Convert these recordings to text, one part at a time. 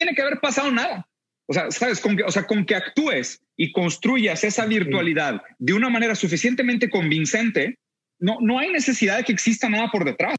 tiene que haber pasado nada. O sea, sabes, con que, o sea, con que actúes y construyas esa virtualidad de una manera suficientemente convincente, no, no hay necesidad de que exista nada por detrás.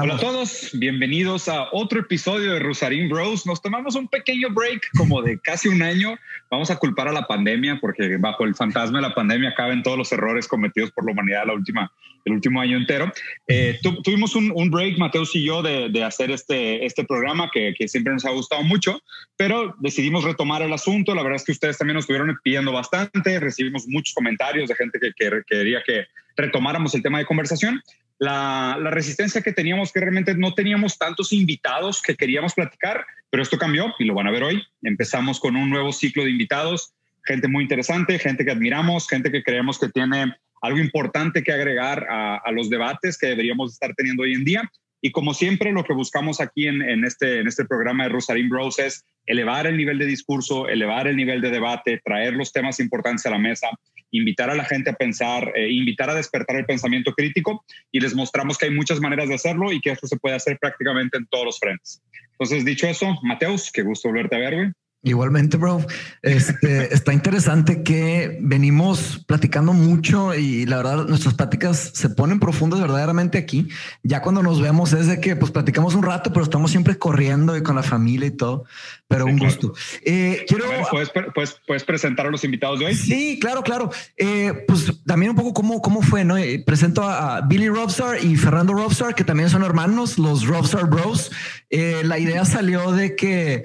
Hola a todos, bienvenidos a otro episodio de Rosarín Bros. Nos tomamos un pequeño break como de casi un año. Vamos a culpar a la pandemia porque bajo el fantasma de la pandemia caben todos los errores cometidos por la humanidad la última, el último año entero. Eh, tuvimos un, un, break, Mateus y yo, de, de, hacer este, este programa que, que, siempre nos ha gustado mucho, pero decidimos retomar el asunto. La verdad es que ustedes también nos estuvieron pidiendo bastante, recibimos muchos comentarios de gente que, que quería que retomáramos el tema de conversación la, resistencia que teníamos, que realmente no teníamos tantos invitados que queríamos platicar, pero esto cambió y lo van a ver hoy. Empezamos con un nuevo ciclo de invitados, gente muy interesante, gente que admiramos, gente que creemos que tiene algo importante que agregar a, los debates que deberíamos estar teniendo hoy en día. Y como siempre, lo que buscamos aquí en, este, este programa de Rosarín Bros es elevar el nivel de discurso, elevar el nivel de debate, traer los temas importantes a la mesa invitar a la gente a pensar, eh, invitar a despertar el pensamiento crítico y les mostramos que hay muchas maneras de hacerlo y que esto se puede hacer prácticamente en todos los frentes. Entonces, dicho eso, Mateus, qué gusto volverte a ver, güey. Igualmente, bro. Este, está interesante que venimos platicando mucho y la verdad nuestras pláticas se ponen profundas verdaderamente aquí. Ya cuando nos vemos es de que pues platicamos un rato, pero estamos siempre corriendo y con la familia y todo. Pero un gusto. Eh, quiero. ¿puedes, puedes, puedes, presentar a los invitados de hoy? Sí, claro, claro. Eh, pues también un poco cómo, cómo fue, ¿no? Eh, presento a, Billy Robstar y Fernando Robstar, que también son hermanos, los Robstar Bros. la idea salió de que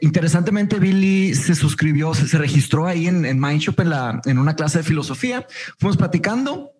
interesantemente Billy se suscribió, se, registró ahí en, en Mindshop en, la, en una clase de filosofía. Fuimos platicando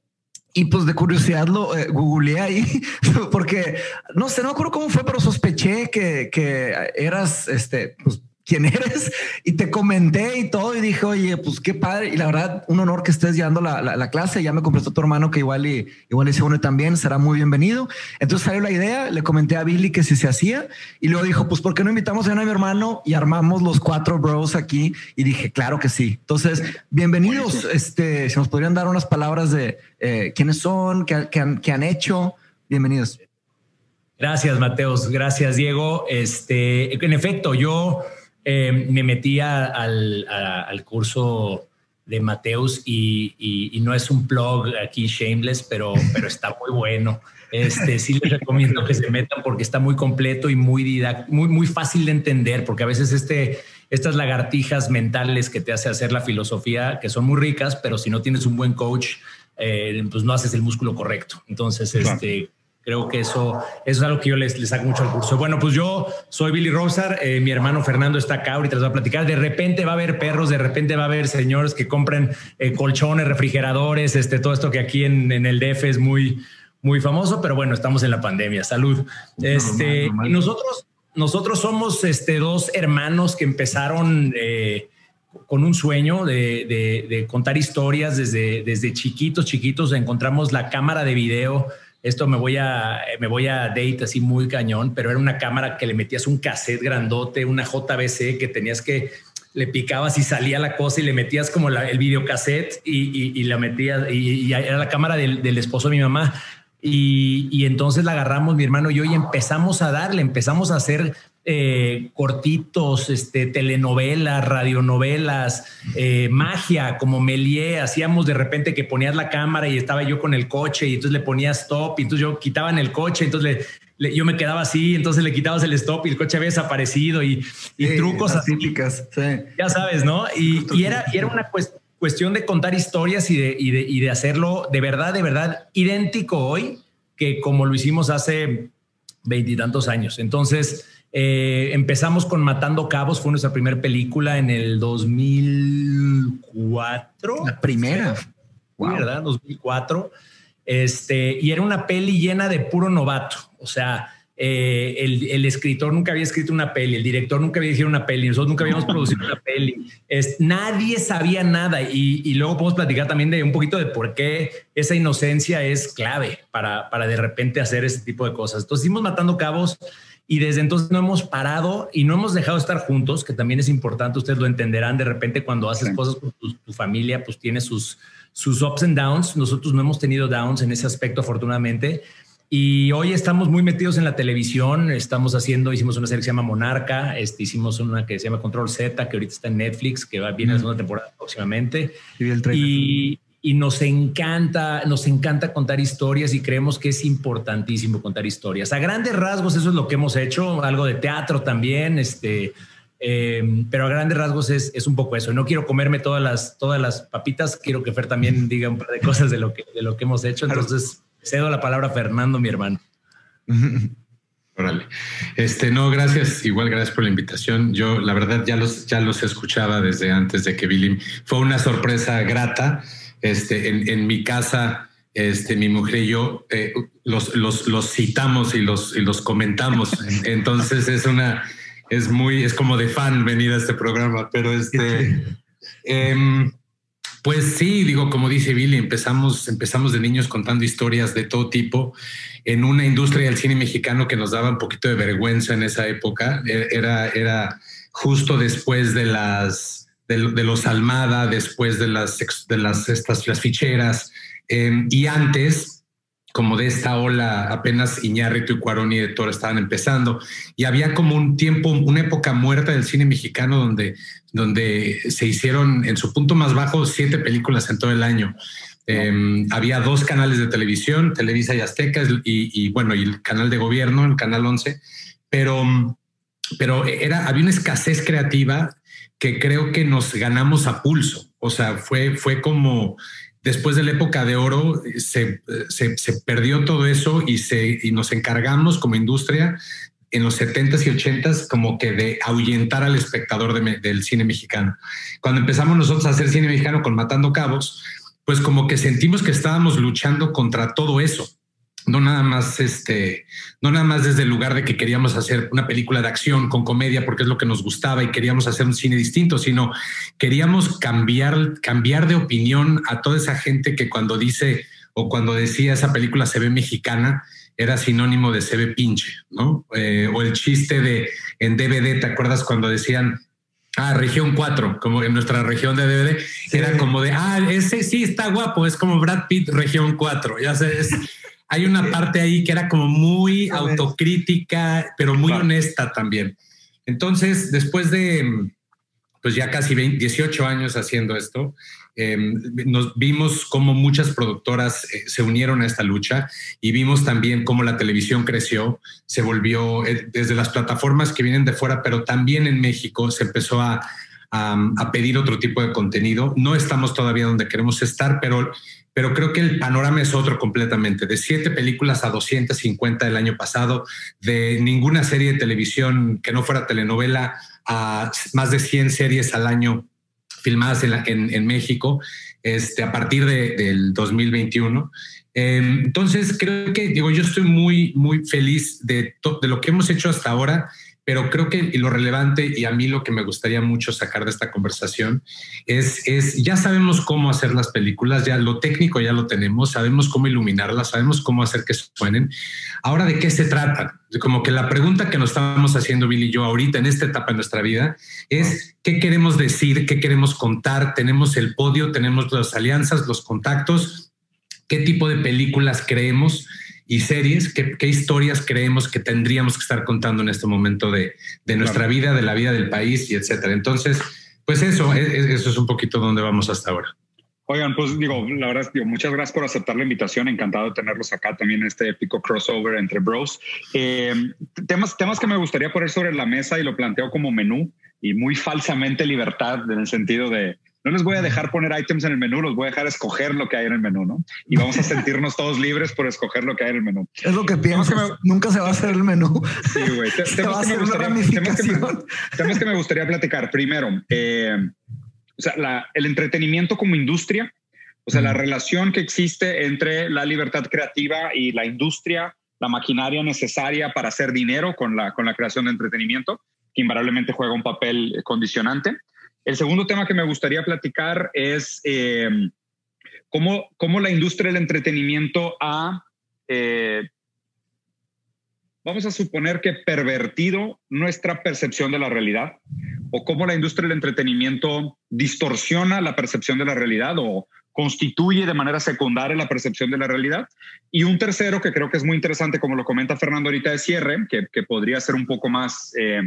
y pues de curiosidad lo eh, googleé ahí porque no sé, no me acuerdo cómo fue, pero sospeché que, que eras este, pues quién eres y te comenté y todo y dije, oye, pues qué padre. Y la verdad, un honor que estés llevando la, la, clase. Ya me completó tu hermano que igual y igual y se une también, será muy bienvenido. Entonces salió la idea, le comenté a Billy que si se hacía y luego dijo, pues ¿por qué no invitamos a mi hermano y armamos los cuatro bros aquí? Y dije, claro que sí. Entonces, bienvenidos. Este, si nos podrían dar unas palabras de eh, quiénes son, qué, qué, han, qué han hecho. Bienvenidos. Gracias, Mateos. Gracias, Diego. Este, en efecto, yo eh, me metí al, al, curso de Mateus y, no es un blog aquí shameless, pero, pero está muy bueno. Este, sí les recomiendo que se metan porque está muy completo y muy, muy, muy fácil de entender, porque a veces este, estas lagartijas mentales que te hace hacer la filosofía, que son muy ricas, pero si no tienes un buen coach, eh, pues no haces el músculo correcto. Entonces, este, Creo que eso, eso es algo que yo les, les saco mucho al curso. Bueno, pues yo soy Billy Rosar, eh, mi hermano Fernando está acá, ahorita les voy a platicar. De repente va a haber perros, de repente va a haber señores que compren eh, colchones, refrigeradores, este, todo esto que aquí en, en, el DF es muy, muy famoso, pero bueno, estamos en la pandemia. Salud. Este, nosotros, nosotros somos este, dos hermanos que empezaron eh, con un sueño de, de, de, contar historias desde, desde chiquitos, chiquitos. Encontramos la cámara de video esto me voy a, me voy a date así muy cañón, pero era una cámara que le metías un cassette grandote, una JBC que tenías que, le picabas y salía la cosa y le metías como el videocassette y, y, la metías y, era la cámara del, del, esposo de mi mamá. Y, y entonces la agarramos mi hermano y yo y empezamos a darle, empezamos a hacer eh, cortitos, este, telenovelas, radionovelas, eh, magia, como Melie, hacíamos de repente que ponías la cámara y estaba yo con el coche y entonces le ponías stop y entonces yo quitaba en el coche, entonces yo me quedaba así, entonces le quitabas el stop y el coche había desaparecido y, trucos así. Ya sabes, ¿no? Y, era, era una cuestión de contar historias y de, y, de, y de hacerlo de verdad, de verdad idéntico hoy que como lo hicimos hace veintitantos años. Entonces, eh, empezamos con Matando Cabos, fue nuestra primera película en el 2004. La primera. ¿Verdad? 2004. Este, y era una peli llena de puro novato. O sea, eh, el, escritor nunca había escrito una peli, el director nunca había dirigido una peli, nosotros nunca habíamos producido una peli. Es, nadie sabía nada y, y, luego podemos platicar también de un poquito de por qué esa inocencia es clave para, para de repente hacer ese tipo de cosas. Entonces, hicimos matando cabos y desde entonces no hemos parado y no hemos dejado de estar juntos, que también es importante, ustedes lo entenderán, de repente cuando haces cosas con tu, tu, familia, pues tiene sus, sus ups and downs, nosotros no hemos tenido downs en ese aspecto afortunadamente, y hoy estamos muy metidos en la televisión. Estamos haciendo, hicimos una serie que se llama Monarca, este, hicimos una que se llama Control Z, que ahorita está en Netflix, que va bien en la segunda temporada próximamente. Y, y, nos encanta, nos encanta contar historias y creemos que es importantísimo contar historias. A grandes rasgos, eso es lo que hemos hecho, algo de teatro también, este, em, pero a grandes rasgos es, es, un poco eso. No quiero comerme todas las, todas las papitas, quiero que Fer también diga un par de cosas de lo que, de lo que hemos hecho. Entonces, Cedo la palabra a Fernando, mi hermano. Órale. Este, no, gracias. Igual gracias por la invitación. Yo, la verdad, ya los, ya los escuchaba desde antes de que Billy. Fue una sorpresa grata. Este, en, mi casa, este, mi mujer y yo eh, los, los, los, citamos y los, y los comentamos. Entonces es una, es muy, es como de fan venir a este programa, pero este, eh, pues sí, digo, como dice Billy, empezamos, empezamos de niños contando historias de todo tipo en una industria del cine mexicano que nos daba un poquito de vergüenza en esa época. E, era, era justo después de las de, los Almada, después de las de las estas las ficheras em, y antes como de esta ola, apenas Iñárritu y Cuarón y de Toro estaban empezando. Y había como un tiempo, una época muerta del cine mexicano donde, donde se hicieron en su punto más bajo siete películas en todo el año. Em, había dos canales de televisión, Televisa y Azteca, y, bueno, y el canal de gobierno, el canal 11, pero, pero era, había una escasez creativa que creo que nos ganamos a pulso. O sea, fue, fue como después de la época de oro se, perdió todo eso y, se, y nos encargamos como industria en los 70s y 80s como que de ahuyentar al espectador del cine mexicano. Cuando empezamos nosotros a hacer cine mexicano con Matando Cabos, pues como que sentimos que estábamos luchando contra todo eso no nada más este, no nada más desde el lugar de que queríamos hacer una película de acción con comedia porque es lo que nos gustaba y queríamos hacer un cine distinto, sino queríamos cambiar, cambiar de opinión a toda esa gente que cuando dice o cuando decía esa película se ve mexicana, era sinónimo de se ve pinche, ¿no? Eh, o el chiste de en DVD, ¿te acuerdas cuando decían Ah, región 4, como en nuestra región de DVD, era como de, ah, ese sí está guapo, es como Brad Pitt, región 4, ya sabes hay una parte ahí que era como muy autocrítica, pero muy honesta también. Entonces, después de pues ya casi 18 años haciendo esto, em, nos vimos cómo muchas productoras eh, se unieron a esta lucha y vimos también cómo la televisión creció, se volvió eh, desde las plataformas que vienen de fuera, pero también en México se empezó a, a pedir otro tipo de contenido. No estamos todavía donde queremos estar, pero pero creo que el panorama es otro completamente. De siete películas a 250 el año pasado, de ninguna serie de televisión que no fuera telenovela a más de 100 series al año filmadas en, México este, a partir del 2021. Em, entonces, creo que, digo, yo estoy muy, muy feliz de, de lo que hemos hecho hasta ahora pero creo que lo relevante y a mí lo que me gustaría mucho sacar de esta conversación es, es, ya sabemos cómo hacer las películas, ya lo técnico ya lo tenemos, sabemos cómo iluminarlas, sabemos cómo hacer que suenen. Ahora, ¿de qué se trata? Como que la pregunta que nos estamos haciendo Billy y yo ahorita en esta etapa de nuestra vida es qué queremos decir, qué queremos contar. Tenemos el podio, tenemos las alianzas, los contactos, qué tipo de películas creemos y series, ¿qué, historias creemos que tendríamos que estar contando en este momento de, nuestra vida, de la vida del país y etcétera. Entonces, pues eso, e, e, eso es un poquito donde vamos hasta ahora. Oigan, pues digo, la verdad, digo, muchas gracias por aceptar la invitación. Encantado de tenerlos acá también en este épico crossover entre bros. Eh, temas, temas que me gustaría poner sobre la mesa y lo planteo como menú y muy falsamente libertad en el sentido de no les voy a dejar poner items en el menú, los voy a dejar escoger lo que hay en el menú, ¿no? Y vamos a sentirnos todos libres por escoger lo que hay en el menú. Es lo que pienso. Nunca se va a hacer el menú. Sí, güey. Temas, que me gustaría platicar. Primero, eh, o sea, el entretenimiento como industria, o sea, la relación que existe entre la libertad creativa y la industria, la maquinaria necesaria para hacer dinero con la, con la creación de entretenimiento, que invariablemente juega un papel condicionante. El segundo tema que me gustaría platicar es eh, cómo, cómo, la industria del entretenimiento ha, eh, vamos a suponer que pervertido nuestra percepción de la realidad, o cómo la industria del entretenimiento distorsiona la percepción de la realidad o constituye de manera secundaria la percepción de la realidad. Y un tercero que creo que es muy interesante, como lo comenta Fernando ahorita de cierre, que, que podría ser un poco más eh,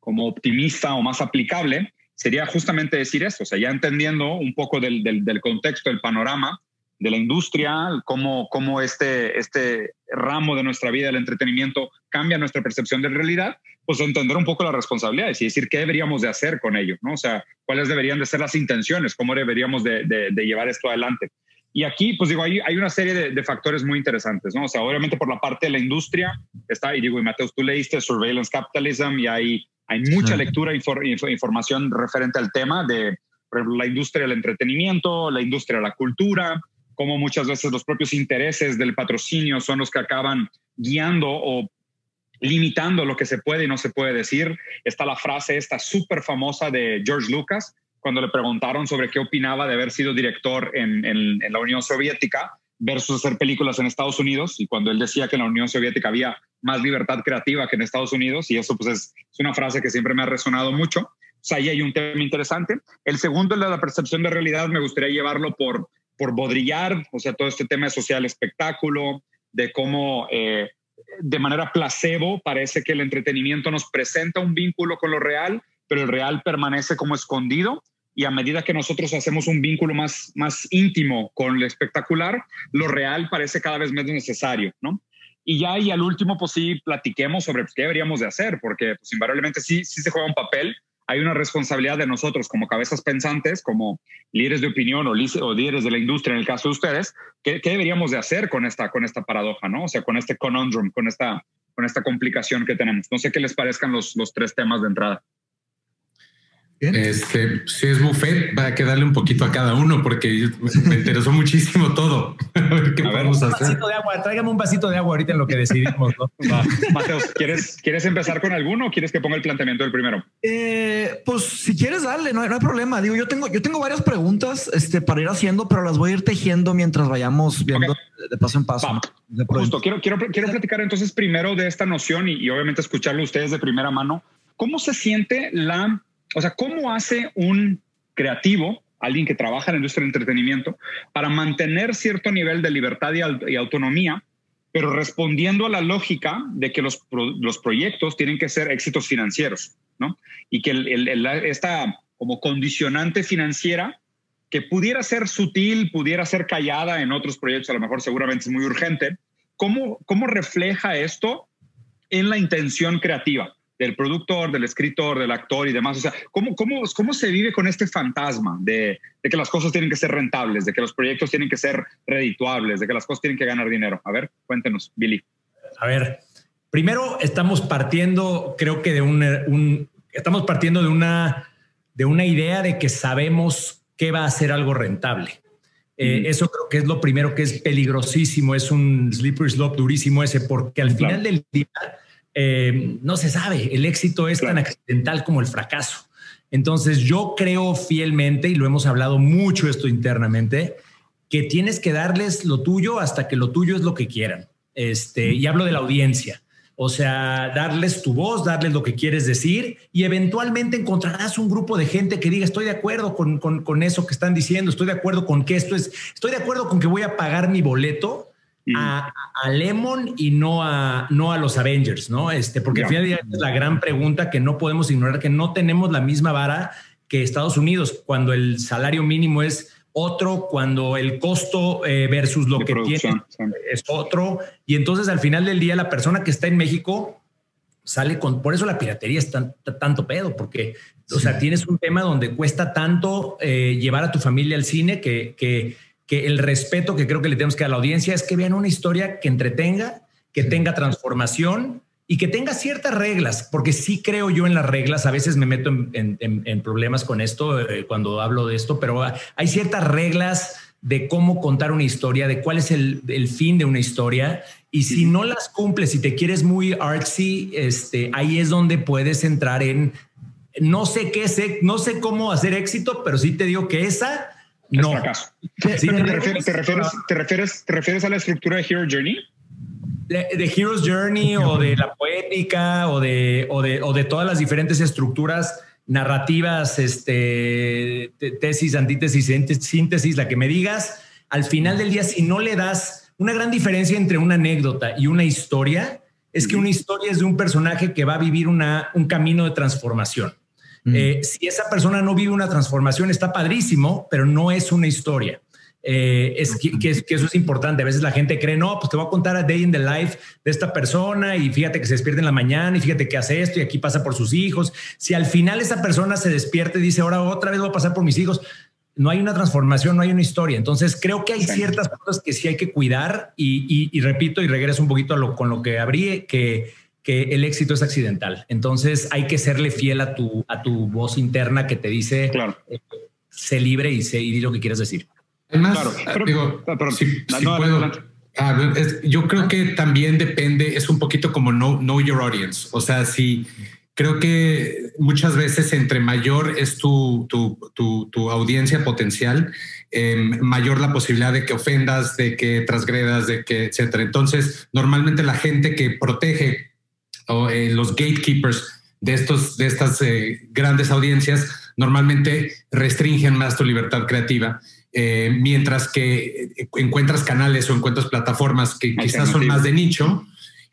como optimista o más aplicable, sería justamente decir eso, o sea, ya entendiendo un poco del, del, contexto, del panorama de la industria, cómo, cómo este, este ramo de nuestra vida, el entretenimiento, cambia nuestra percepción de realidad, pues entender un poco las responsabilidades y decir qué deberíamos de hacer con ello, ¿no? O sea, cuáles deberían de ser las intenciones, cómo deberíamos de, de, llevar esto adelante. Y aquí, pues digo, hay, hay una serie de, de, factores muy interesantes, ¿no? O sea, obviamente por la parte de la industria está, y digo, y Mateus, tú leíste Surveillance Capitalism y hay hay mucha lectura e información referente al tema de la industria del entretenimiento, la industria de la cultura, cómo muchas veces los propios intereses del patrocinio son los que acaban guiando o limitando lo que se puede y no se puede decir. Está la frase esta súper famosa de George Lucas, cuando le preguntaron sobre qué opinaba de haber sido director en, en, la Unión Soviética versus hacer películas en Estados Unidos, y cuando él decía que en la Unión Soviética había más libertad creativa que en Estados Unidos y eso pues es, una frase que siempre me ha resonado mucho. O sea, ahí hay un tema interesante. El segundo, el de la percepción de realidad, me gustaría llevarlo por, por bodrillar, o sea, todo este tema de social espectáculo, de cómo eh, de manera placebo parece que el entretenimiento nos presenta un vínculo con lo real, pero el real permanece como escondido y a medida que nosotros hacemos un vínculo más, más íntimo con lo espectacular, lo real parece cada vez menos necesario, ¿no? Y ya, y al último, pues sí, platiquemos sobre pues, qué deberíamos de hacer, porque pues invariablemente sí, sí se juega un papel. Hay una responsabilidad de nosotros como cabezas pensantes, como líderes de opinión o, o líderes de la industria, en el caso de ustedes, ¿qué, ¿qué, deberíamos de hacer con esta, con esta paradoja, ¿no? O sea, con este conundrum, con esta, con esta complicación que tenemos. No sé qué les parezcan los, los tres temas de entrada. Este, si es buffet, va a quedarle un poquito a cada uno porque me interesó muchísimo todo. ¿Qué vamos a hacer? de agua, tráigame un vasito de agua ahorita en lo que decidimos. ¿no? Mateos, ¿quieres, ¿quieres empezar con alguno o quieres que ponga el planteamiento del primero? Eh, pues si quieres, dale, no, hay problema. Digo, yo tengo, yo tengo varias preguntas este, para ir haciendo, pero las voy a ir tejiendo mientras vayamos viendo de paso en paso. Justo, quiero, quiero, quiero platicar entonces primero de esta noción y, y obviamente escucharlo ustedes de primera mano. ¿Cómo se siente la o sea, ¿cómo hace un creativo, alguien que trabaja en la industria del entretenimiento, para mantener cierto nivel de libertad y, autonomía, pero respondiendo a la lógica de que los, proyectos tienen que ser éxitos financieros, ¿no? Y que esta como condicionante financiera que pudiera ser sutil, pudiera ser callada en otros proyectos, a lo mejor seguramente es muy urgente, ¿cómo, cómo refleja esto en la intención creativa? Del productor, del escritor, del actor y demás. O sea, ¿cómo, cómo, cómo se vive con este fantasma de, de, que las cosas tienen que ser rentables, de que los proyectos tienen que ser redituables, de que las cosas tienen que ganar dinero? A ver, cuéntenos, Billy. A ver, primero estamos partiendo, creo que de un, estamos partiendo de una, de una idea de que sabemos que va a ser algo rentable. Eh, eso creo que es lo primero que es peligrosísimo, es un slippery slope durísimo ese, porque al final del día eh, no se sabe. El éxito es tan accidental como el fracaso. Entonces yo creo fielmente, y lo hemos hablado mucho esto internamente, que tienes que darles lo tuyo hasta que lo tuyo es lo que quieran. Este, y hablo de la audiencia. O sea, darles tu voz, darles lo que quieres decir y eventualmente encontrarás un grupo de gente que diga, estoy de acuerdo con, con eso que están diciendo, estoy de acuerdo con que esto es, estoy de acuerdo con que voy a pagar mi boleto a, Lemon y no a, no a los Avengers, ¿no? Este, porque al final es la gran pregunta que no podemos ignorar, que no tenemos la misma vara que Estados Unidos, cuando el salario mínimo es otro, cuando el costo eh, versus lo que tiene es otro. Y entonces al final del día la persona que está en México sale con, por eso la piratería es tanto pedo, porque, o sea, tienes un tema donde cuesta tanto eh, llevar a tu familia al cine que, que que el respeto que creo que le tenemos que dar a la audiencia es que vean una historia que entretenga, que tenga transformación y que tenga ciertas reglas, porque sí creo yo en las reglas, a veces me meto en, problemas con esto eh, cuando hablo de esto, pero hay ciertas reglas de cómo contar una historia, de cuál es el, fin de una historia. Y si no las cumples y te quieres muy artsy, este, ahí es donde puedes entrar en no sé qué sé, no sé cómo hacer éxito, pero sí te digo que esa no. fracaso. ¿Te, refieres, te, refieres, a la estructura de Hero Journey? De, Hero's Journey o de la poética o de, o de, o de todas las diferentes estructuras narrativas, este, tesis, antítesis, síntesis, la que me digas, al final del día, si no le das una gran diferencia entre una anécdota y una historia, es que una historia es de un personaje que va a vivir una, un camino de transformación. Eh, si esa persona no vive una transformación, está padrísimo, pero no es una historia. Eh, es que, eso es importante. A veces la gente cree, no, pues te voy a contar a day in the life de esta persona y fíjate que se despierta en la mañana y fíjate que hace esto y aquí pasa por sus hijos. Si al final esa persona se despierta y dice, ahora otra vez voy a pasar por mis hijos, no hay una transformación, no hay una historia. Entonces creo que hay ciertas cosas que sí hay que cuidar y, repito y regreso un poquito a lo, con lo que abrí, que que el éxito es accidental. Entonces hay que serle fiel a tu, a tu voz interna que te dice, claro. Eh, sé libre y sé y di lo que quieras decir. Además, claro, digo, si, puedo, yo creo que también depende, es un poquito como know, know your audience. O sea, si creo que muchas veces entre mayor es tu, tu, tu, tu audiencia potencial, em, mayor la posibilidad de que ofendas, de que transgredas, de que etcétera. Entonces, normalmente la gente que protege o eh, los gatekeepers de, estos, de estas eh, grandes audiencias normalmente restringen más tu libertad creativa, eh, mientras que encuentras canales o encuentras plataformas que quizás son más de nicho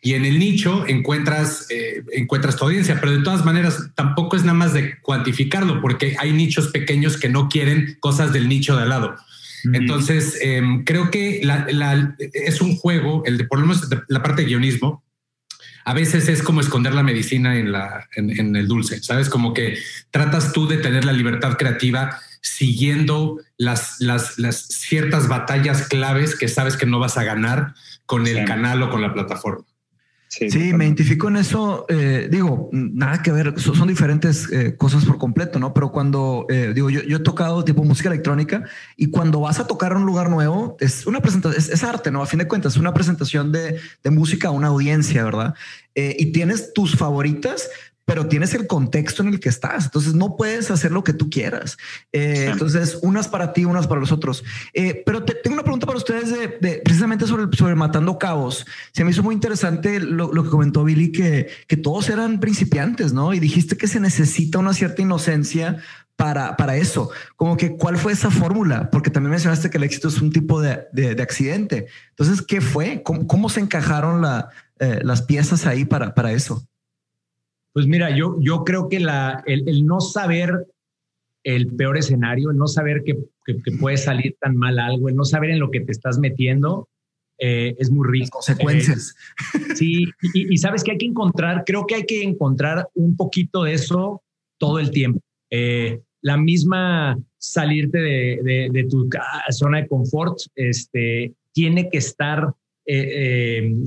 y en el nicho encuentras, encuentras tu audiencia, pero de todas maneras tampoco es nada más de cuantificarlo, porque hay nichos pequeños que no quieren cosas del nicho de al lado. Entonces, em, creo que es un juego, el de por lo menos la parte de guionismo, a veces es como esconder la medicina en, la, en, el dulce, ¿sabes? Como que tratas tú de tener la libertad creativa siguiendo las, las, las ciertas batallas claves que sabes que no vas a ganar con el canal o con la plataforma. Sí, me identifico en eso. Eh, digo, nada que ver, son, diferentes eh, cosas por completo, ¿no? Pero cuando eh, digo, yo, he tocado tipo música electrónica y cuando vas a tocar a un lugar nuevo, es una presentación, es, arte, ¿no? A fin de cuentas, es una presentación de, de música a una audiencia, ¿verdad? y tienes tus favoritas, pero tienes el contexto en el que estás. Entonces no puedes hacer lo que tú quieras. Eh, entonces, unas para ti, unas para los otros. Eh, pero tengo una pregunta para ustedes de, precisamente sobre, sobre Matando Cabos. Se me hizo muy interesante lo, que comentó Billy, que, que todos eran principiantes, ¿no? Y dijiste que se necesita una cierta inocencia para, para eso. Como que, ¿cuál fue esa fórmula? Porque también mencionaste que el éxito es un tipo de, de, accidente. Entonces, ¿qué fue? ¿Cómo, se encajaron la, eh, las piezas ahí para, para eso? Pues mira, yo, yo creo que la, el, no saber el peor escenario, el no saber que, puede salir tan mal algo, el no saber en lo que te estás metiendo, eh, es muy rico. consecuencias. Eh, sí, y, sabes que hay que encontrar, creo que hay que encontrar un poquito de eso todo el tiempo. Eh, la misma salirte de, tu zona de confort, este, tiene que estar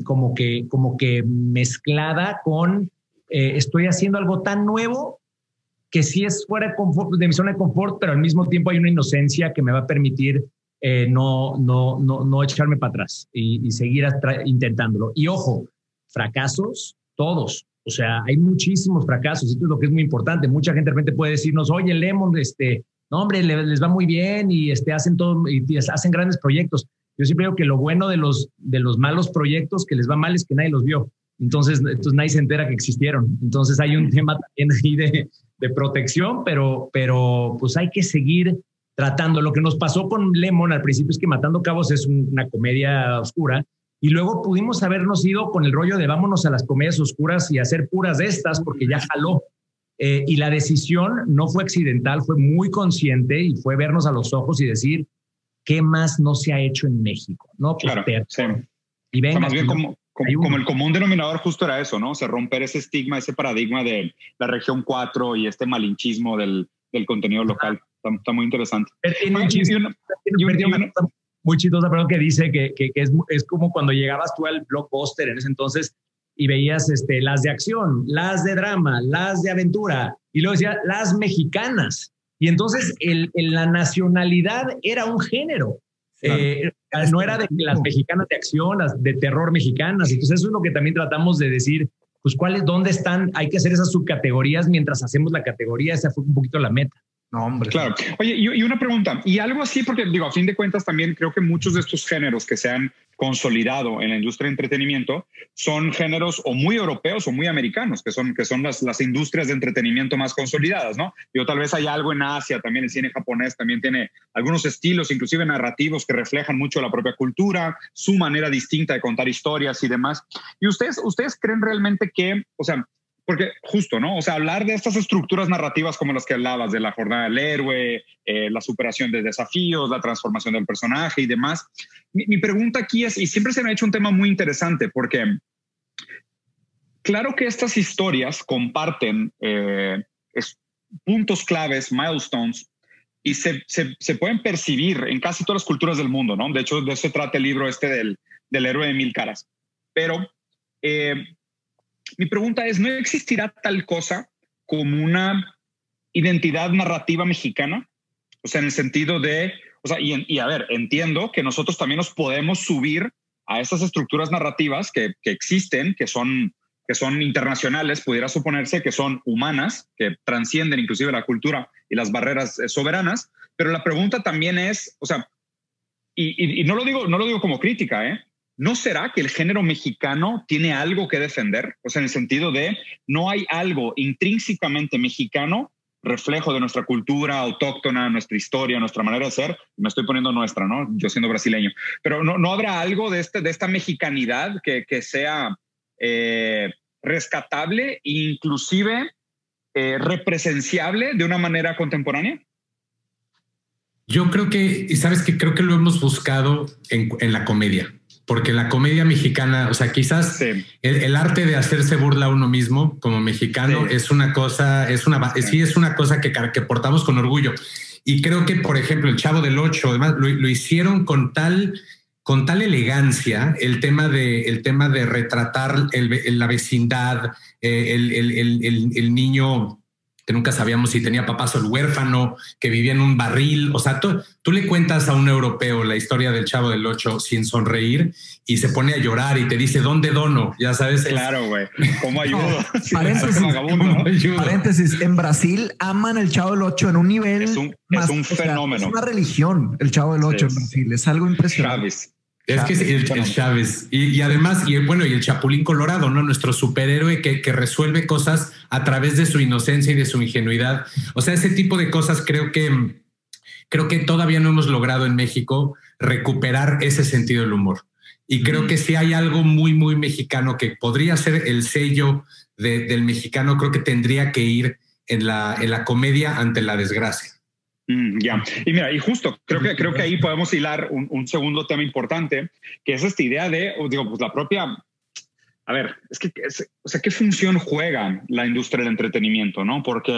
como, que, como que mezclada con eh, estoy haciendo algo tan nuevo que sí es fuera de, confort, de mi zona de confort, pero al mismo tiempo hay una inocencia que me va a permitir eh, no, no, no, no echarme para atrás y, seguir intentándolo. Y ojo, fracasos, todos. O sea, hay muchísimos fracasos. Esto es lo que es muy importante. Mucha gente de repente puede decirnos, oye, Lemon, este, no, hombre, les, va muy bien y este, hacen todo, hacen grandes proyectos. Yo siempre digo que lo bueno de los, de los malos proyectos que les va mal es que nadie los vio. Entonces, entonces nadie se entera que existieron. Entonces hay un tema también ahí de, de protección, pero, pero pues hay que seguir tratando. Lo que nos pasó con Lemon al principio es que Matando Cabos es una comedia oscura y luego pudimos habernos ido con el rollo de vámonos a las comedias oscuras y hacer puras de estas porque ya jaló. Eh, y la decisión no fue accidental, fue muy consciente y fue vernos a los ojos y decir, ¿qué más no se ha hecho en México? No, pues, claro, Y venga, más bien como, como, el común denominador justo era eso, ¿no? O sea, romper ese estigma, ese paradigma de la región 4 y este malinchismo del, del contenido local. Está, muy interesante. muy chistosa, perdón, que dice que, que, es, es, como cuando llegabas tú al blockbuster en ese entonces y veías este, las de acción, las de drama, las de aventura, y luego decía las mexicanas. Y entonces el, la nacionalidad era un género. Eh, no era de las mexicanas de acción, las de terror mexicanas. Entonces eso es lo que también tratamos de decir, pues cuáles, dónde están, hay que hacer esas subcategorías mientras hacemos la categoría. Esa fue un poquito la meta. Claro. Oye, y, una pregunta, y algo así, porque digo, a fin de cuentas también creo que muchos de estos géneros que se han consolidado en la industria de entretenimiento son géneros o muy europeos o muy americanos, que son, que son las, las industrias de entretenimiento más consolidadas, ¿no? Yo tal vez hay algo en Asia, también el cine japonés también tiene algunos estilos, inclusive narrativos, que reflejan mucho la propia cultura, su manera distinta de contar historias y demás. ¿Y ustedes, ustedes creen realmente que, o sea, porque justo, ¿no? O sea, hablar de estas estructuras narrativas como las que hablabas, de la jornada del héroe, eh, la superación de desafíos, la transformación del personaje y demás. Mi, pregunta aquí es, y siempre se me ha hecho un tema muy interesante, porque claro que estas historias comparten eh, puntos claves, milestones, y se, se, pueden percibir en casi todas las culturas del mundo, ¿no? De hecho, de eso trata el libro este del, del héroe de mil caras. Pero... Eh, mi pregunta es, ¿no existirá tal cosa como una identidad narrativa mexicana? O sea, en el sentido de, o sea, y, a ver, entiendo que nosotros también nos podemos subir a esas estructuras narrativas que, existen, que son, que son internacionales, pudiera suponerse que son humanas, que trascienden inclusive la cultura y las barreras eh, soberanas, pero la pregunta también es, o sea, y, y, no, lo digo, no lo digo como crítica, ¿eh? ¿No será que el género mexicano tiene algo que defender? O sea, en el sentido de no hay algo intrínsecamente mexicano, reflejo de nuestra cultura autóctona, nuestra historia, nuestra manera de ser. Me estoy poniendo nuestra, ¿no? Yo siendo brasileño. Pero no, habrá algo de, este, de esta mexicanidad que, sea eh, rescatable inclusive eh, represenciable de una manera contemporánea. Yo creo que, y sabes que creo que lo hemos buscado en la comedia porque la comedia mexicana, o sea, quizás el, arte de hacerse burla a uno mismo como mexicano es una cosa, es una, sí. es una cosa que, que portamos con orgullo. Y creo que, por ejemplo, el Chavo del Ocho, además, lo, hicieron con tal, con tal elegancia el tema de, el tema de retratar el, la vecindad, eh, el, el niño que nunca sabíamos si tenía papás o el huérfano, que vivía en un barril. O sea, tú, tú, le cuentas a un europeo la historia del chavo del ocho sin sonreír y se pone a llorar y te dice, ¿dónde dono? Ya sabes. Claro, güey. ¿Cómo ayudo? paréntesis, en Brasil aman el chavo del ocho en un nivel. Es un, es un fenómeno. es una religión el chavo del ocho en Brasil. Es algo impresionante. Es que el, el Chávez. Y, además, y bueno, y el Chapulín Colorado, ¿no? Nuestro superhéroe que, que, resuelve cosas a través de su inocencia y de su ingenuidad. O sea, ese tipo de cosas creo que, creo que todavía no hemos logrado en México recuperar ese sentido del humor. Y creo que si hay algo muy, muy mexicano que podría ser el sello del mexicano, creo que tendría que ir en la, en la comedia ante la desgracia. Mm, ya. Y mira, y justo creo que, creo que ahí podemos hilar un, segundo tema importante, que es esta idea de, digo, pues la propia. A ver, es que, o sea, ¿qué función juega la industria del entretenimiento? ¿no? Porque,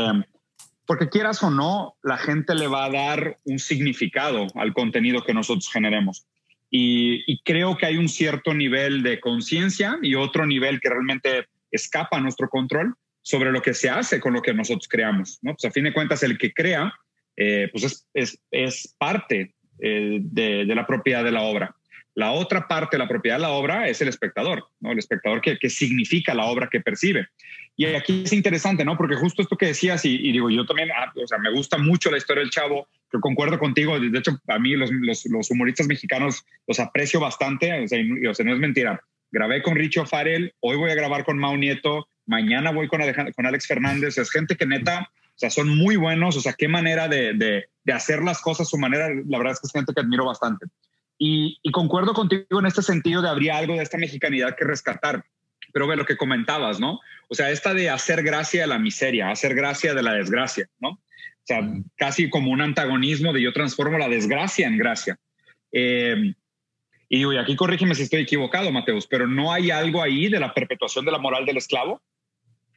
porque quieras o no, la gente le va a dar un significado al contenido que nosotros generemos. Y, y creo que hay un cierto nivel de conciencia y otro nivel que realmente escapa a nuestro control sobre lo que se hace con lo que nosotros creamos. ¿no? Pues a fin de cuentas, el que crea eh, pues es, parte eh, de, la propiedad de la obra. La otra parte de la propiedad de la obra es el espectador, ¿no? El espectador que, significa la obra que percibe. Y aquí es interesante, ¿no? Porque justo esto que decías, y, digo, yo también, ah, o sea, me gusta mucho la historia del chavo, que concuerdo contigo, de hecho, a mí los, humoristas mexicanos los aprecio bastante, o sea, sea, no es mentira. Grabé con Richo Farel, hoy voy a grabar con Mau Nieto, mañana voy con Alex Fernández, es gente que neta o sea, son muy buenos, o sea, qué manera de, de, hacer las cosas, su manera, la verdad es que es gente que admiro bastante. Y, y, concuerdo contigo en este sentido de habría algo de esta mexicanidad que rescatar. Pero ve lo que comentabas, ¿no? O sea, esta de hacer gracia de la miseria, hacer gracia de la desgracia, ¿no? O sea, casi como un antagonismo de yo transformo la desgracia en gracia. Eh, y digo, y aquí corrígeme si estoy equivocado, Mateus, pero no hay algo ahí de la perpetuación de la moral del esclavo.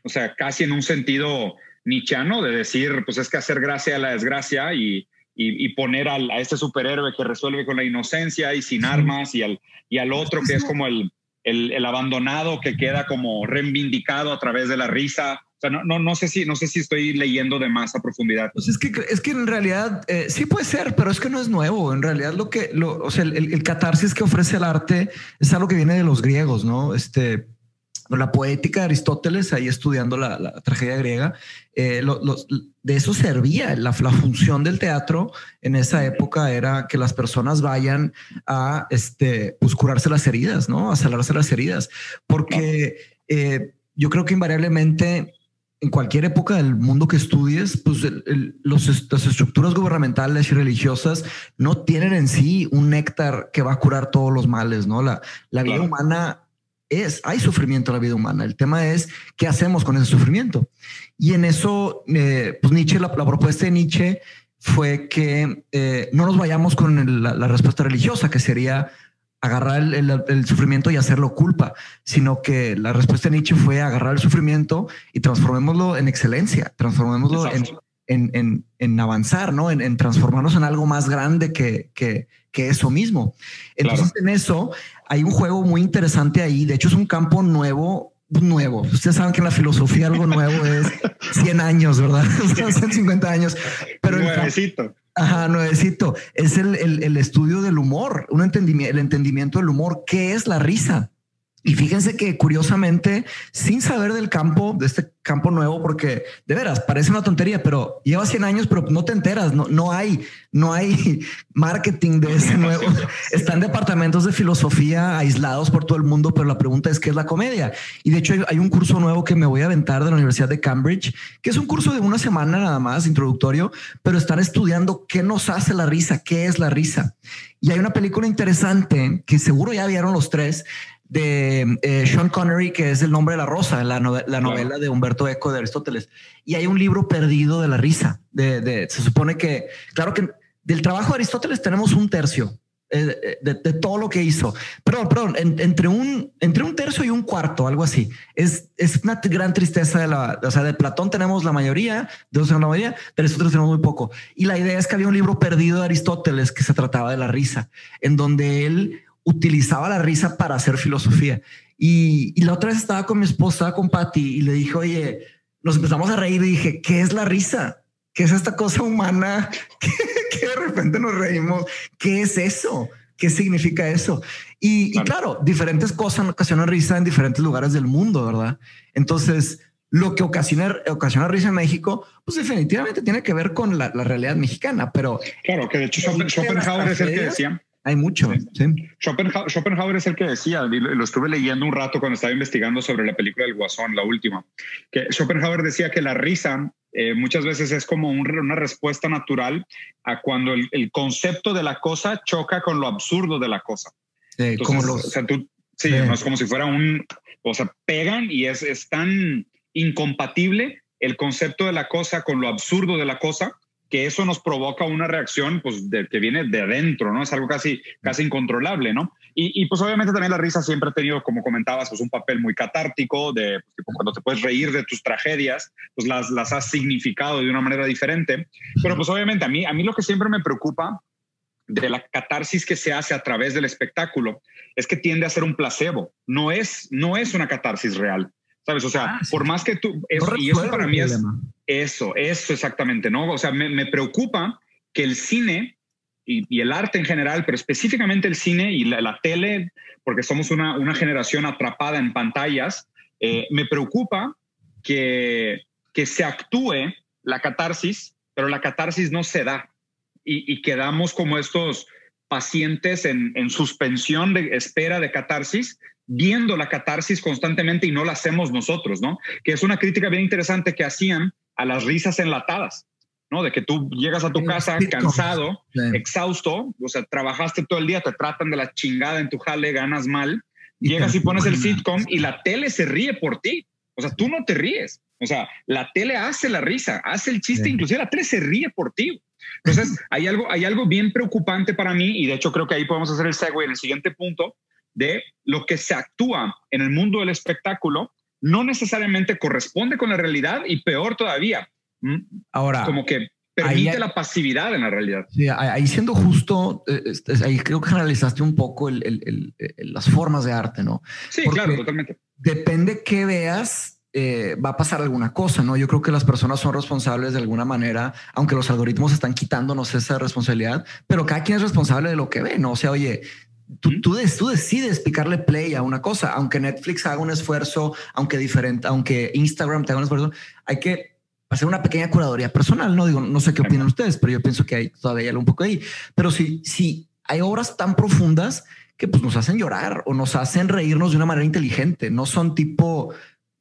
O sea, casi en un sentido nichano de decir, pues es que hacer gracia a la desgracia y, y, poner al, a este superhéroe que resuelve con la inocencia y sin armas y al, y al otro que es como el, el, el, abandonado que queda como reivindicado a través de la risa O sea, no, no, no, sé si, no sé si estoy leyendo de más a profundidad. Pues es que, es que en realidad eh, sí puede ser, pero es que no es nuevo. En realidad lo que, lo, o sea, el, el, catarsis que ofrece el arte es algo que viene de los griegos, ¿no? Este, la poética de Aristóteles, ahí estudiando la, tragedia griega, eh, de eso servía. La, la, función del teatro en esa época era que las personas vayan a este, pues, curarse las heridas, ¿no? A salarse las heridas, porque eh, yo creo que invariablemente en cualquier época del mundo que estudies, pues los, las estructuras gubernamentales y religiosas no tienen en sí un néctar que va a curar todos los males, ¿no? La, la vida humana es, hay sufrimiento en la vida humana. El tema es qué hacemos con ese sufrimiento. Y en eso, eh, pues Nietzsche, la, propuesta de Nietzsche fue que eh, no nos vayamos con la, respuesta religiosa, que sería agarrar el, sufrimiento y hacerlo culpa, sino que la respuesta de Nietzsche fue agarrar el sufrimiento y transformémoslo en excelencia, transformémoslo en, en, avanzar, ¿no? En, transformarnos en algo más grande que, que, que eso mismo. Entonces, en eso hay un juego muy interesante ahí. De hecho, es un campo nuevo, nuevo. Ustedes saben que en la filosofía algo nuevo es 100 años, ¿verdad? 150 años. Pero nuevecito. ajá, nuevecito. Es el, el, el, estudio del humor, un entendimiento, el entendimiento del humor. ¿Qué es la risa? Y fíjense que curiosamente, sin saber del campo, de este campo nuevo, porque de veras parece una tontería, pero lleva 100 años, pero no te enteras, no, no hay, no hay marketing de ese nuevo. Están departamentos de filosofía aislados por todo el mundo, pero la pregunta es qué es la comedia. Y de hecho hay, un curso nuevo que me voy a aventar de la Universidad de Cambridge, que es un curso de una semana nada más, introductorio, pero están estudiando qué nos hace la risa, qué es la risa. Y hay una película interesante que seguro ya vieron los tres, de eh, Sean Connery, que es el nombre de la rosa, la, la novela de Humberto Eco de Aristóteles. Y hay un libro perdido de la risa. De, se supone que, claro que del trabajo de Aristóteles tenemos un tercio. Eh, de, todo lo que hizo. Perdón, perdón, entre, un, entre un tercio y un cuarto, algo así. Es, es una gran tristeza de la, o sea, de Platón tenemos la mayoría, de la mayoría, de Aristóteles tenemos muy poco. Y la idea es que había un libro perdido de Aristóteles que se trataba de la risa, en donde él utilizaba la risa para hacer filosofía. Y, la otra vez estaba con mi esposa, con Patty, y le dije, oye, nos empezamos a reír y dije, ¿qué es la risa? ¿Qué es esta cosa humana que, de repente nos reímos? ¿Qué es eso? ¿Qué significa eso? Y, claro, diferentes cosas ocasionan risa en diferentes lugares del mundo, ¿verdad? Entonces, lo que ocasiona, ocasiona risa en México, pues definitivamente tiene que ver con la, realidad mexicana, pero... Claro, que de hecho Schopenhauer es el que decía hay mucho. Schopenhauer, es el que decía, lo estuve leyendo un rato cuando estaba investigando sobre la película del Guasón, la última, que Schopenhauer decía que la risa eh, muchas veces es como una respuesta natural a cuando el, concepto de la cosa choca con lo absurdo de la cosa. como o sea, tú, sí, es como si fuera un, o sea, pegan y es, es tan incompatible el concepto de la cosa con lo absurdo de la cosa que eso nos provoca una reacción pues, de, que viene de adentro, ¿no? Es algo casi, casi incontrolable, ¿no? Y, pues obviamente también la risa siempre ha tenido, como comentabas, pues un papel muy catártico, de pues, cuando te puedes reír de tus tragedias, pues las, las has significado de una manera diferente. Pero pues obviamente a mí, a mí lo que siempre me preocupa de la catarsis que se hace a través del espectáculo es que tiende a ser un placebo, no es, no es una catarsis real. ¿Sabes? O sea, ah, por más que tú... y eso para mí es... Eso, eso exactamente, ¿no? O sea, me, preocupa que el cine y, el arte en general, pero específicamente el cine y la, tele, porque somos una, una, generación atrapada en pantallas, eh, me preocupa que, que se actúe la catarsis, pero la catarsis no se da y, y quedamos como estos pacientes en, en, suspensión de espera de catarsis viendo la catarsis constantemente y no la hacemos nosotros, ¿no? Que es una crítica bien interesante que hacían a las risas enlatadas, ¿no? De que tú llegas a tu casa cansado, exhausto, o sea, trabajaste todo el día, te tratan de la chingada en tu jale, ganas mal, llegas y pones el sitcom y la tele se ríe por ti. O sea, tú no te ríes. O sea, la tele hace la risa, hace el chiste, inclusive la tele se ríe por ti. Entonces, hay algo, hay algo bien preocupante para mí y de hecho creo que ahí podemos hacer el segue en el siguiente punto, de lo que se actúa en el mundo del espectáculo no necesariamente corresponde con la realidad y peor todavía. Ahora, como que permite la pasividad en la realidad. Sí, ahí siendo justo, eh, ahí creo que generalizaste un poco las formas de arte, ¿no? Sí, claro, totalmente. Depende qué veas, eh, va a pasar alguna cosa, ¿no? Yo creo que las personas son responsables de alguna manera, aunque los algoritmos están quitándonos esa responsabilidad, pero cada quien es responsable de lo que ve, ¿no? O sea, oye, tú, tú, tú decides picarle play a una cosa, aunque Netflix haga un esfuerzo, aunque diferente, aunque Instagram te haga un esfuerzo, hay que hacer una pequeña curaduría personal, no digo, no sé qué opinan ustedes, pero yo pienso que hay todavía un poco ahí. Pero si, si hay obras tan profundas que pues nos hacen llorar o nos hacen reírnos de una manera inteligente, no son tipo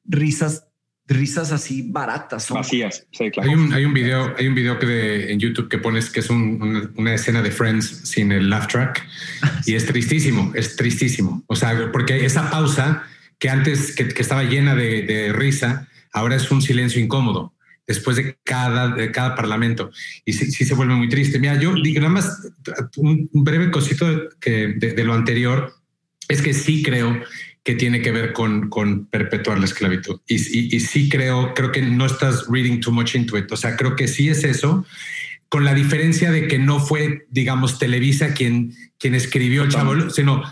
risas risas así baratas. Son Vacías. Sí, claro. Hay un, hay un video, hay un video que de, en YouTube que pones que es una, escena de Friends sin el laugh track y es tristísimo, es tristísimo. O sea, porque esa pausa que antes que, estaba llena de, risa, ahora es un silencio incómodo después de cada, de cada parlamento y sí, se vuelve muy triste. Mira, yo digo nada más un breve cosito que de lo anterior es que sí creo que tiene que ver con, con perpetuar la esclavitud. Y, y, sí creo, creo que no estás reading too much into it. O sea, creo que sí es eso, con la diferencia de que no fue, digamos, Televisa quien, quien escribió el Chavo, sino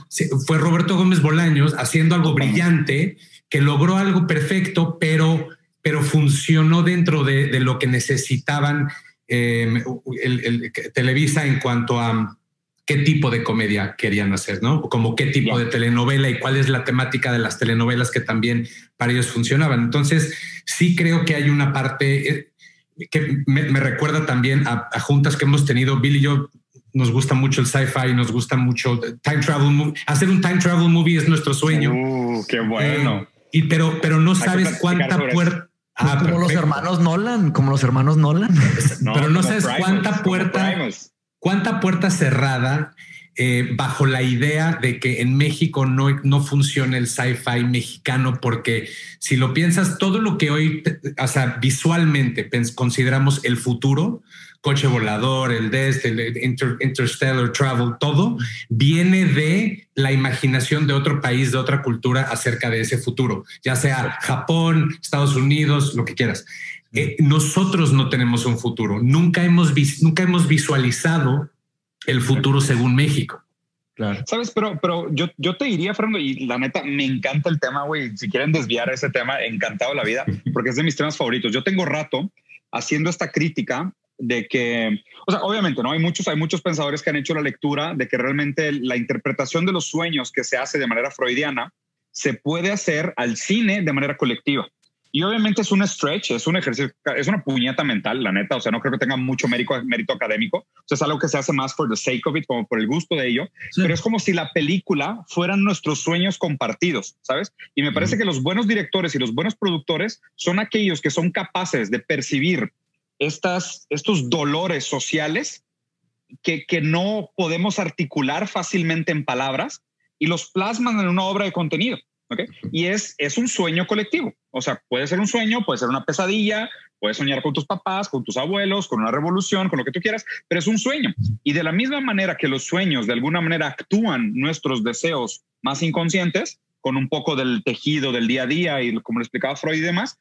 fue Roberto Gómez Bolaños haciendo algo brillante que logró algo perfecto, pero, pero funcionó dentro de, lo que necesitaban eh, el, Televisa en cuanto a qué tipo de comedia querían hacer, ¿no? Como qué tipo de telenovela y cuál es la temática de las telenovelas que también para ellos funcionaban. Entonces, sí creo que hay una parte eh, que me, recuerda también a, juntas que hemos tenido. Bill y yo nos gusta mucho el sci-fi, nos gusta mucho time travel. Hacer un time travel movie es nuestro sueño. Uh, qué bueno. Eh, y pero, pero no sabes cuánta puerta. Ah, como los hermanos Nolan, como los hermanos Nolan. pero no sabes cuánta puerta ¿Cuánta puerta cerrada eh, bajo la idea de que en México no, no funciona el sci-fi mexicano? Porque si lo piensas, todo lo que hoy, o sea, visualmente consideramos el futuro, coche volador, el DEST, el interstellar travel, todo viene de la imaginación de otro país, de otra cultura acerca de ese futuro, ya sea Japón, Estados Unidos, lo que quieras. Eh, nosotros no tenemos un futuro. Nunca hemos, nunca hemos visualizado el futuro según México. Claro. Sabes, pero, pero yo, yo te diría, Fernando, y la neta, me encanta el tema, güey. Si quieren desviar ese tema, encantado la vida, porque es de mis temas favoritos. Yo tengo rato haciendo esta crítica de que, o sea, obviamente, ¿no? Hay muchos, hay muchos pensadores que han hecho la lectura de que realmente la interpretación de los sueños que se hace de manera freudiana se puede hacer al cine de manera colectiva. Y obviamente es un stretch, es un ejercicio, es una puñeta mental, la neta. O sea, no creo que tenga mucho mérito, mérito académico. O sea, es algo que se hace más por the sake of it, como por el gusto de ello. Pero es como si la película fueran nuestros sueños compartidos, ¿sabes? Y me parece que los buenos directores y los buenos productores son aquellos que son capaces de percibir estas, estos dolores sociales que, que no podemos articular fácilmente en palabras y los plasman en una obra de contenido. Y es, es un sueño colectivo. O sea, puede ser un sueño, puede ser una pesadilla, puedes soñar con tus papás, con tus abuelos, con una revolución, con lo que tú quieras, pero es un sueño. Y de la misma manera que los sueños de alguna manera actúan nuestros deseos más inconscientes, con un poco del tejido del día a día y como lo explicaba Freud y demás,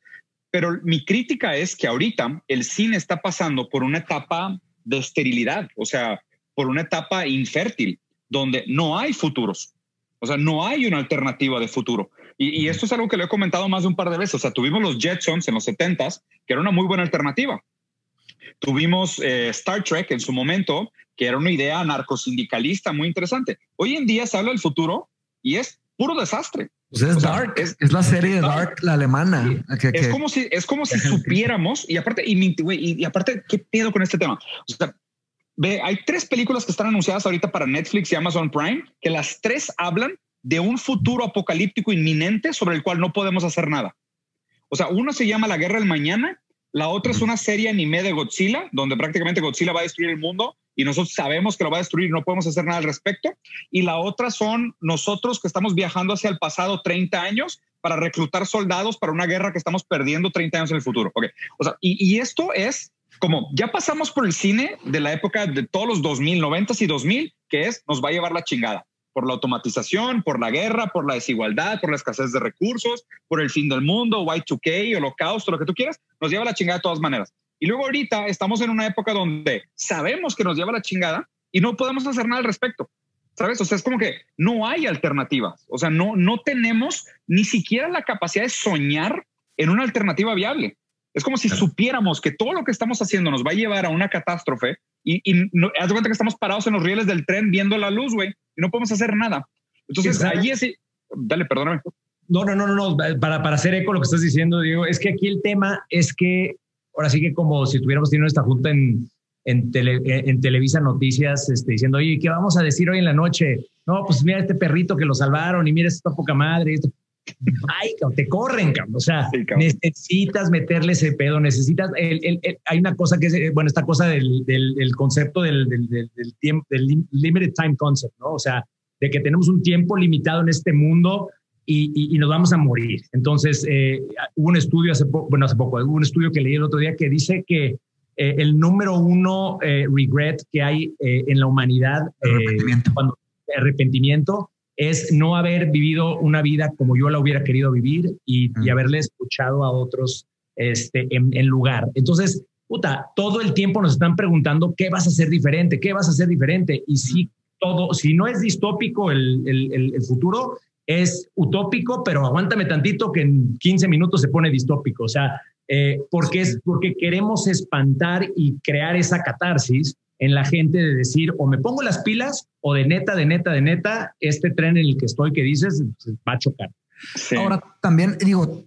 pero mi crítica es que ahorita el cine está pasando por una etapa de esterilidad, o sea, por una etapa infértil, donde no hay futuros. O sea, no hay una alternativa de futuro. Y, esto es algo que lo he comentado más de un par de veces. O sea, tuvimos los Jetsons en los 70s, que era una muy buena alternativa. Tuvimos eh, Star Trek en su momento, que era una idea narcosindicalista muy interesante. Hoy en día se habla del futuro y es puro desastre. Pues es Dark, es, la serie de Dark, la alemana. es como si es como si supiéramos y aparte y, y, y, aparte qué pedo con este tema. O sea, Ve, hay tres películas que están anunciadas ahorita para Netflix y Amazon Prime, que las tres hablan de un futuro apocalíptico inminente sobre el cual no podemos hacer nada. O sea, uno se llama La Guerra del Mañana, la otra es una serie anime de Godzilla, donde prácticamente Godzilla va a destruir el mundo y nosotros sabemos que lo va a destruir y no podemos hacer nada al respecto. Y la otra son nosotros que estamos viajando hacia el pasado 30 años para reclutar soldados para una guerra que estamos perdiendo 30 años en el futuro. Okay. O sea, y, y esto es como ya pasamos por el cine de la época de todos los 2000, 90 y 2000, que es nos va a llevar la chingada por la automatización, por la guerra, por la desigualdad, por la escasez de recursos, por el fin del mundo, Y2K, holocausto, lo que tú quieras, nos lleva la chingada de todas maneras. Y luego ahorita estamos en una época donde sabemos que nos lleva la chingada y no podemos hacer nada al respecto. ¿Sabes? O sea, es como que no hay alternativas. O sea, no, no tenemos ni siquiera la capacidad de soñar en una alternativa viable. Es como si supiéramos que todo lo que estamos haciendo nos va a llevar a una catástrofe y, no, haz de cuenta que estamos parados en los rieles del tren viendo la luz, güey, y no podemos hacer nada. Entonces, ahí es... Dale, perdóname. No, no, no, no, Para, para hacer eco lo que estás diciendo, Diego, es que aquí el tema es que ahora sí que como si tuviéramos tenido esta junta en, en, en Televisa Noticias este, diciendo, oye, ¿qué vamos a decir hoy en la noche? No, pues mira este perrito que lo salvaron y mira esta poca madre. Esto. Ay, te corren, O sea, necesitas meterle ese pedo, necesitas. El, hay una cosa que es, bueno, esta cosa del, del, concepto del, del, tiempo, del limited time concept, ¿no? O sea, de que tenemos un tiempo limitado en este mundo y, y, nos vamos a morir. Entonces, eh, hubo un estudio hace poco, bueno, hace poco, hubo un estudio que leí el otro día que dice que eh, el número uno eh, regret que hay en la humanidad, arrepentimiento. Cuando, arrepentimiento, es no haber vivido una vida como yo la hubiera querido vivir y, y haberle escuchado a otros este, en, en, lugar. Entonces, puta, todo el tiempo nos están preguntando qué vas a hacer diferente, qué vas a hacer diferente. Y si todo, si no es distópico el, el, el futuro, es utópico, pero aguántame tantito que en 15 minutos se pone distópico. O sea, eh, porque es porque queremos espantar y crear esa catarsis en la gente de decir o me pongo las pilas o de neta, de neta, de neta, este tren en el que estoy que dices va a chocar. Ahora también digo,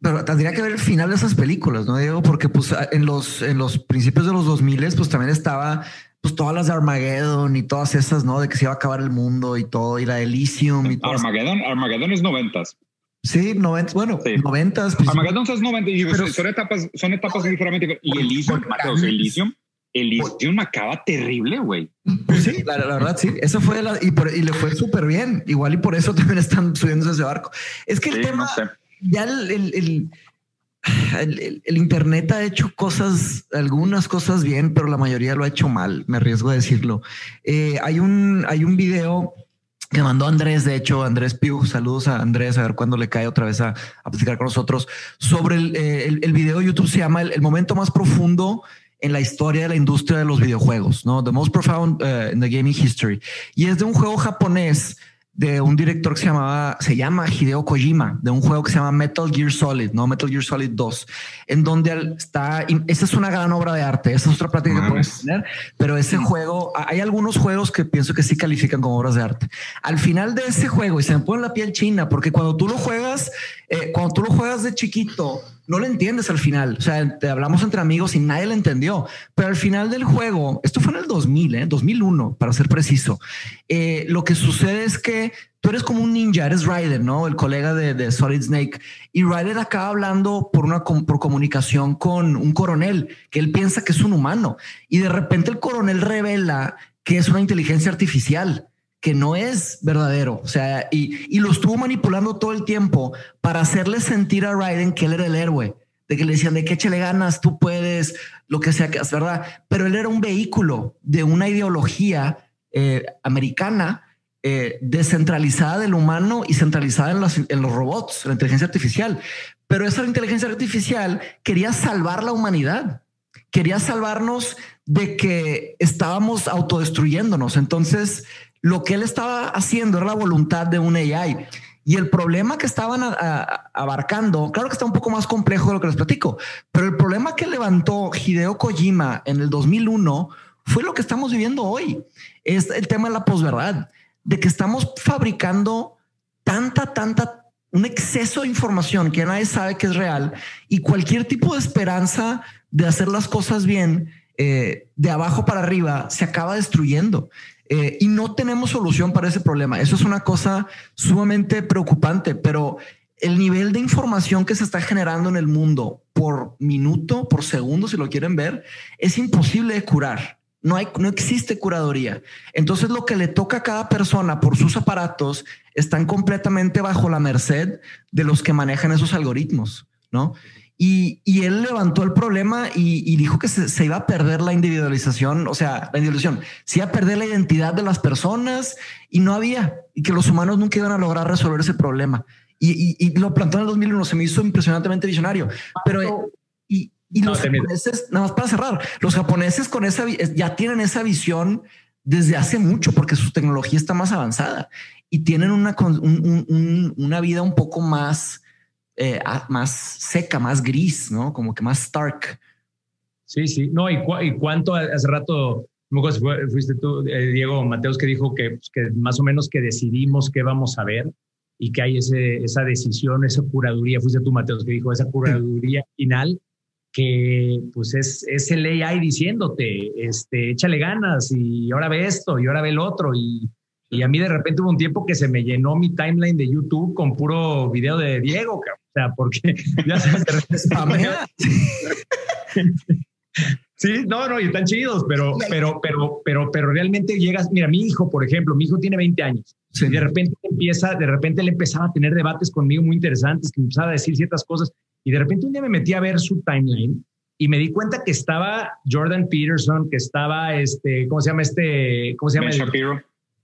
pero tendría que ver el final de esas películas, ¿no? Digo, porque pues en los, en los principios de los 2000 pues también estaba pues todas las de Armageddon y todas esas, ¿no? De que se iba a acabar el mundo y todo, y la de Elysium y todo. Armageddon, Armageddon es noventas. Sí, noventas, bueno, noventas. Pues, Armageddon es noventas y son etapas, son etapas diferentes. Y Elysium, Mateos, Elysium, Elysium acaba terrible, güey. Pues sí, la, verdad, sí. Eso fue la, y, y le fue súper bien. Igual y por eso también están subiendo ese barco. Es que el tema, ya el, el el, Internet ha hecho cosas, algunas cosas bien, pero la mayoría lo ha hecho mal, me arriesgo a decirlo. Eh, hay, un, hay un video que mandó Andrés, de hecho, Andrés Piu, saludos a Andrés, a ver cuándo le cae otra vez a, a platicar con nosotros, sobre el, eh, el, video de YouTube, se llama el, momento más profundo en la historia de la industria de los videojuegos, ¿no? The most profound uh, in the gaming history. Y es de un juego japonés de un director que se llamaba, se llama Hideo Kojima, de un juego que se llama Metal Gear Solid, no Metal Gear Solid 2, en donde está, esa es una gran obra de arte, esa es otra práctica que puedes tener, pero ese juego, hay algunos juegos que pienso que sí califican como obras de arte. Al final de ese juego, y se me pone la piel china, porque cuando tú lo juegas, eh, cuando tú lo juegas de chiquito, no lo entiendes al final. O sea, hablamos entre amigos y nadie lo entendió. Pero al final del juego, esto fue en el 2000, ¿eh? 2001, para ser preciso. Eh, lo que sucede es que tú eres como un ninja, eres Ryder, ¿no? El colega de, Solid Snake. Y Ryder acaba hablando por una por comunicación con un coronel que él piensa que es un humano. Y de repente el coronel revela que es una inteligencia artificial que no es verdadero. O sea, y, y, lo estuvo manipulando todo el tiempo para hacerle sentir a Raiden que él era el héroe, de que le decían de que échale ganas, tú puedes, lo que sea que es verdad. Pero él era un vehículo de una ideología eh, americana eh, descentralizada del humano y centralizada en los, en los robots, la inteligencia artificial. Pero esa inteligencia artificial quería salvar la humanidad, quería salvarnos de que estábamos autodestruyéndonos. Entonces, lo que él estaba haciendo era la voluntad de un AI. Y el problema que estaban abarcando, claro que está un poco más complejo de lo que les platico, pero el problema que levantó Hideo Kojima en el 2001 fue lo que estamos viviendo hoy. Es el tema de la posverdad, de que estamos fabricando tanta, tanta, un exceso de información que nadie sabe que es real y cualquier tipo de esperanza de hacer las cosas bien eh, de abajo para arriba se acaba destruyendo. Eh, y no tenemos solución para ese problema. Eso es una cosa sumamente preocupante, pero el nivel de información que se está generando en el mundo por minuto, por segundo, si lo quieren ver, es imposible de curar. No, hay, no existe curaduría. Entonces lo que le toca a cada persona por sus aparatos están completamente bajo la merced de los que manejan esos algoritmos, ¿no? Y, y, él levantó el problema y, dijo que se, iba a perder la individualización, o sea, la individualización, se iba a perder la identidad de las personas y no había, y que los humanos nunca iban a lograr resolver ese problema. Y, y lo plantó en el 2001, se me hizo impresionantemente visionario. Pero, y, los japoneses, nada más para cerrar, los japoneses con esa, ya tienen esa visión desde hace mucho porque su tecnología está más avanzada y tienen una, una vida un poco más eh, más seca, más gris, ¿no? Como que más stark. Sí, sí. No, y, y cuánto hace rato, no fuiste tú, eh, Diego Mateos, que dijo que, pues, que más o menos que decidimos qué vamos a ver y que hay ese, esa decisión, esa curaduría, fuiste tú, Mateos, que dijo esa curaduría final que pues es, es el AI diciéndote, este, échale ganas y ahora ve esto y ahora ve el otro y, y a mí de repente hubo un tiempo que se me llenó mi timeline de YouTube con puro video de Diego, o sea, porque ya sabes, de repente Sí, no, no, y están chidos, pero, pero, pero, pero, pero realmente llegas, mira, mi hijo, por ejemplo, mi hijo tiene 20 años y de repente empieza, de repente le empezaba a tener debates conmigo muy interesantes, que empezaba a decir ciertas cosas y de repente un día me metí a ver su timeline y me di cuenta que estaba Jordan Peterson, que estaba este, ¿cómo se llama este? ¿Cómo se llama? Ben Shapiro.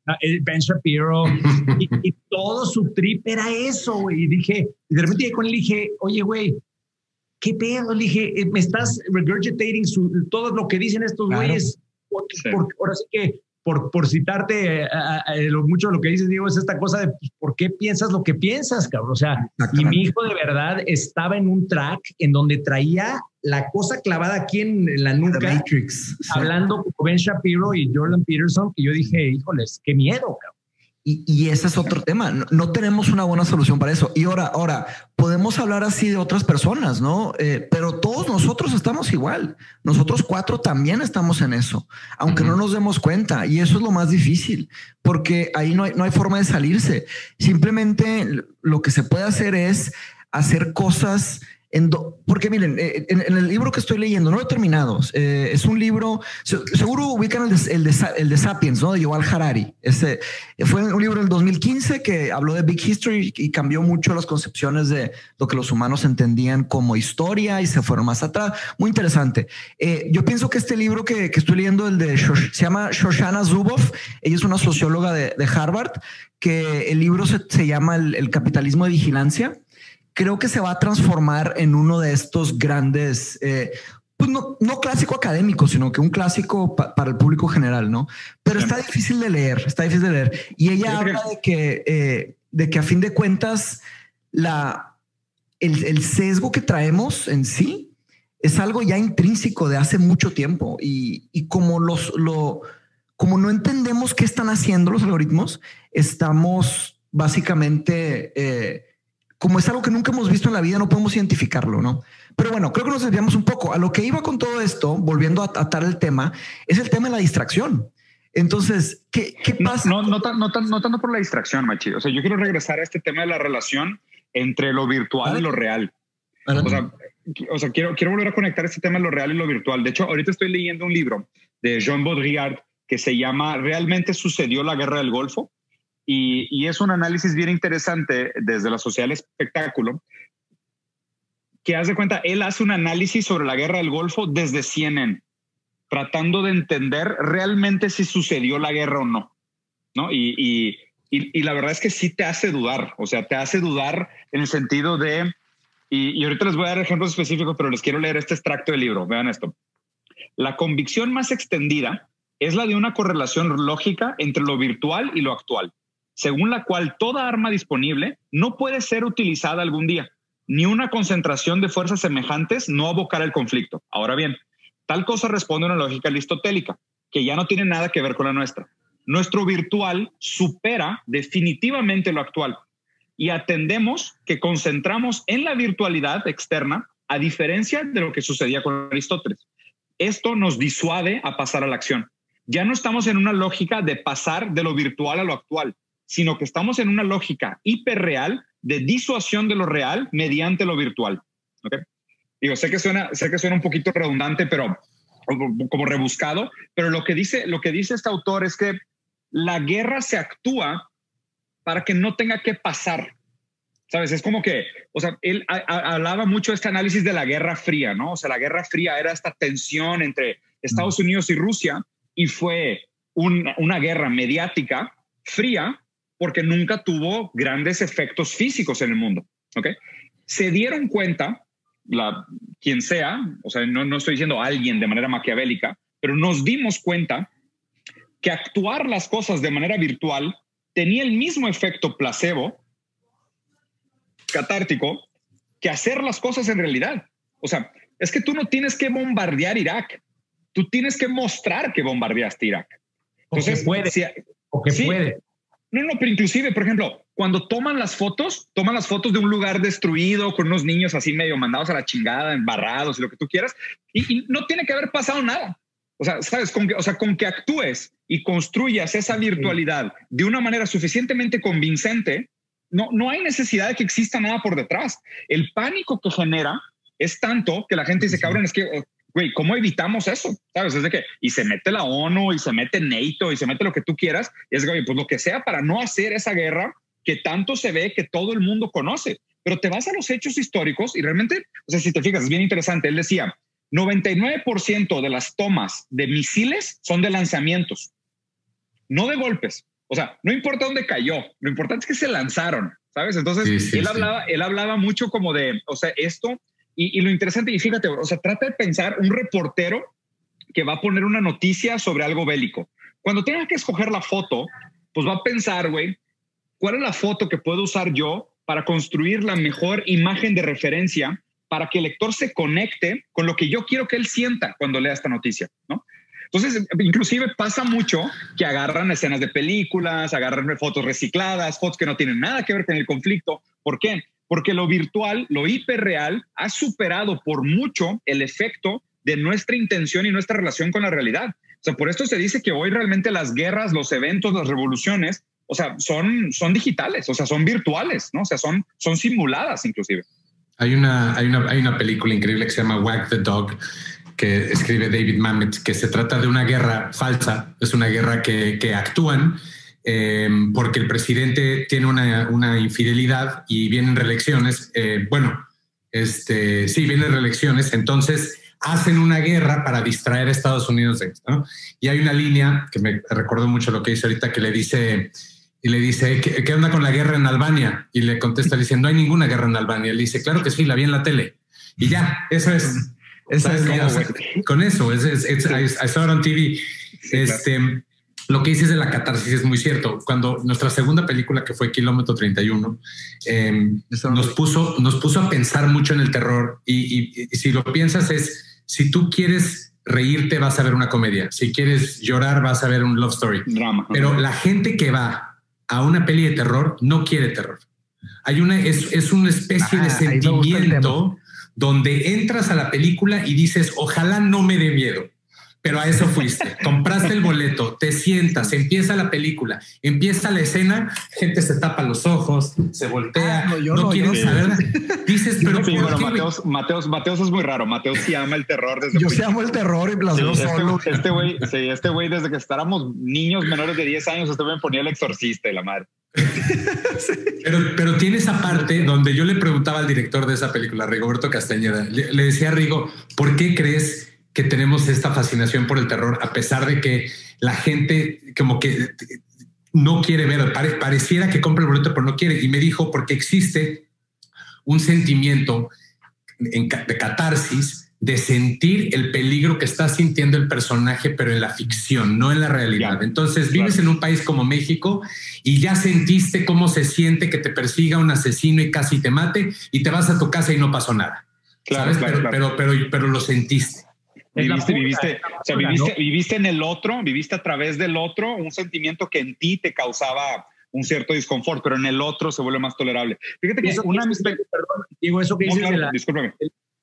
Ah, ben Shapiro y, todo su trip era eso, güey. Y dije, y de repente con él y dije, oye, güey, ¿qué pedo? Le dije, eh, me estás regurgitating todo lo que dicen estos güeyes. ahora sí que, por, por citarte eh, lo, mucho lo que dices, Diego, es esta cosa de pues, por qué piensas lo que piensas, cabrón. O sea, y mi hijo de verdad estaba en un track en donde traía la cosa clavada aquí en la nuca, Matrix, hablando con Ben Shapiro y Jordan Peterson, y yo dije, híjoles, qué miedo, cabrón. Y, ese es otro tema. No, tenemos una buena solución para eso. Y ahora, ahora podemos hablar así de otras personas, ¿no? Eh, pero todos nosotros estamos igual. Nosotros cuatro también estamos en eso, aunque no nos demos cuenta. Y eso es lo más difícil, porque ahí no hay, no hay forma de salirse. Simplemente lo que se puede hacer es hacer cosas porque miren, eh, en, el libro que estoy leyendo, no lo he terminado, eh, es un libro, seguro ubican el de, el, de, Sapiens, ¿no? De Yuval Harari. Ese, fue un libro del 2015 que habló de Big History y cambió mucho las concepciones de lo que los humanos entendían como historia y se fueron más atrás. Muy interesante. Eh, yo pienso que este libro que, estoy leyendo, el de se llama Shoshana Zuboff, ella es una socióloga de, Harvard, que el libro se, llama el capitalismo de vigilancia creo que se va a transformar en uno de estos grandes, eh, pues no, no, clásico académico, sino que un clásico para el público general, ¿no? Pero está difícil de leer, está difícil de leer. Y ella habla de que, eh, de que a fin de cuentas, la, el, el, sesgo que traemos en sí es algo ya intrínseco de hace mucho tiempo y, y como los, lo, como no entendemos qué están haciendo los algoritmos, estamos básicamente eh, como es algo que nunca hemos visto en la vida, no podemos identificarlo, ¿no? Pero bueno, creo que nos desviamos un poco. A lo que iba con todo esto, volviendo a atar el tema, es el tema de la distracción. Entonces, ¿qué, qué pasa? No, no, no, no, tanto por la distracción, Machi. O sea, yo quiero regresar a este tema de la relación entre lo virtual y lo real. O sea, o sea, quiero, quiero volver a conectar este tema de lo real y lo virtual. De hecho, ahorita estoy leyendo un libro de Jean Baudrillard que se llama ¿Realmente sucedió la guerra del Golfo? Y, es un análisis bien interesante desde la sociedad del espectáculo, que hace cuenta, él hace un análisis sobre la guerra del Golfo desde CNN, tratando de entender realmente si sucedió la guerra o no. ¿no? Y, la verdad es que sí te hace dudar, o sea, te hace dudar en el sentido de, y, ahorita les voy a dar ejemplos específicos, pero les quiero leer este extracto del libro, vean esto. La convicción más extendida es la de una correlación lógica entre lo virtual y lo actual según la cual toda arma disponible no puede ser utilizada algún día, ni una concentración de fuerzas semejantes no abocar el conflicto. Ahora bien, tal cosa responde a una lógica aristotélica, que ya no tiene nada que ver con la nuestra. Nuestro virtual supera definitivamente lo actual y atendemos que concentramos en la virtualidad externa a diferencia de lo que sucedía con Aristóteles. Esto nos disuade a pasar a la acción. Ya no estamos en una lógica de pasar de lo virtual a lo actual, sino que estamos en una lógica hiperreal de disuasión de lo real mediante lo virtual. ¿okay? Digo, sé que suena, sé que suena un poquito redundante, pero como rebuscado, pero lo que dice, lo que dice este autor es que la guerra se actúa para que no tenga que pasar. ¿Sabes? Es como que, o sea, él hablaba mucho de este análisis de la Guerra Fría, ¿no? O sea, la Guerra Fría era esta tensión entre Estados Unidos y Rusia y fue una guerra mediática fría porque nunca tuvo grandes efectos físicos en el mundo. ¿ok? Se dieron cuenta, la, quien sea, o sea, no, no estoy diciendo alguien de manera maquiavélica, pero nos dimos cuenta que actuar las cosas de manera virtual tenía el mismo efecto placebo, catártico, que hacer las cosas en realidad. O sea, es que tú no tienes que bombardear Irak, tú tienes que mostrar que bombardeaste Irak. Entonces, puede. o que puede. No, no, pero inclusive, por ejemplo, cuando toman las fotos, toman las fotos de un lugar destruido con unos niños así medio mandados a la chingada, embarrados y lo que tú quieras, y, no tiene que haber pasado nada. O sea, sabes, con que, o sea, con que actúes y construyas esa virtualidad de una manera suficientemente convincente, no, no hay necesidad de que exista nada por detrás. El pánico que genera es tanto que la gente dice, cabrón, es que güey, ¿cómo evitamos eso? ¿Sabes? Es de que, y se mete la ONU, y se mete NATO, y se mete lo que tú quieras, y es, güey, pues lo que sea para no hacer esa guerra que tanto se ve que todo el mundo conoce. Pero te vas a los hechos históricos y realmente, o sea, si te fijas, es bien interesante. Él decía, 99% de las tomas de misiles son de lanzamientos, no de golpes. O sea, no importa dónde cayó, lo importante es que se lanzaron, ¿sabes? Entonces, él, Hablaba, él hablaba mucho como de, o sea, esto y, lo interesante, y fíjate, o sea, trata de pensar un reportero que va a poner una noticia sobre algo bélico. Cuando tenga que escoger la foto, pues va a pensar, güey, ¿cuál es la foto que puedo usar yo para construir la mejor imagen de referencia para que el lector se conecte con lo que yo quiero que él sienta cuando lea esta noticia, ¿no? Entonces, inclusive pasa mucho que agarran escenas de películas, agarran fotos recicladas, fotos que no tienen nada que ver con el conflicto. ¿Por qué? Porque lo virtual, lo hiperreal, ha superado por mucho el efecto de nuestra intención y nuestra relación con la realidad. O sea, por esto se dice que hoy realmente las guerras, los eventos, las revoluciones, o sea, son, son digitales, o sea, son virtuales, ¿no? O sea, son, son simuladas inclusive. Hay una, hay, una, hay una película increíble que se llama Wag the Dog, que escribe David Mamet, que se trata de una guerra falsa, es una guerra que, que actúan eh, porque el presidente tiene una, infidelidad y vienen reelecciones. Eh, bueno, este, sí, vienen reelecciones, entonces hacen una guerra para distraer a Estados Unidos de esto. Y hay una línea que me recuerdo mucho lo que dice ahorita, que le dice, y le dice, ¿qué, onda con la guerra en Albania? Y le contesta, le dice, no hay ninguna guerra en Albania. Le dice, claro que sí, la vi en la tele. Y ya, eso es. con eso, es, es, I, saw it on TV. este, lo que dices de la catarsis es muy cierto. Cuando nuestra segunda película, que fue Kilómetro 31, em, nos, puso, nos puso a pensar mucho en el terror. Y, si lo piensas es, si tú quieres reírte, vas a ver una comedia. Si quieres llorar, vas a ver un love story. Drama. Pero la gente que va a una peli de terror no quiere terror. Hay una, es, es una especie de ah, sentimiento donde entras a la película y dices, ojalá no me dé miedo pero a eso fuiste. Compraste el boleto, te sientas, empieza la película, empieza la escena, gente se tapa los ojos, se voltea, ah, no, no, quieres saber. Dices, pero Mateos, Mateos, Mateos, es muy raro. Mateos sí ama el terror desde Yo sí amo el terror y las este, Este güey, sí, este güey, desde que estábamos niños menores de 10 años, este me ponía el exorcista y la madre. pero, pero tiene esa parte donde yo le preguntaba al director de esa película, Rigoberto Castañeda, le, le decía a Rigo, ¿por qué crees que tenemos esta fascinación por el terror, a pesar de que la gente como que no quiere ver, pareciera que compra el boleto, pero no quiere. Y me dijo, porque existe un sentimiento de catarsis de sentir el peligro que está sintiendo el personaje, pero en la ficción, no en la realidad. Entonces vives en un país como México y ya sentiste cómo se siente que te persiga un asesino y casi te mate y te vas a tu casa y no pasó nada. Claro, pero, pero, pero lo sentiste. Viviste, viviste, o sea, viviste, viviste en el otro, viviste a través del otro, un sentimiento que en ti te causaba un cierto disconfort, pero en el otro se vuelve más tolerable. Fíjate que una perdón, digo eso que dices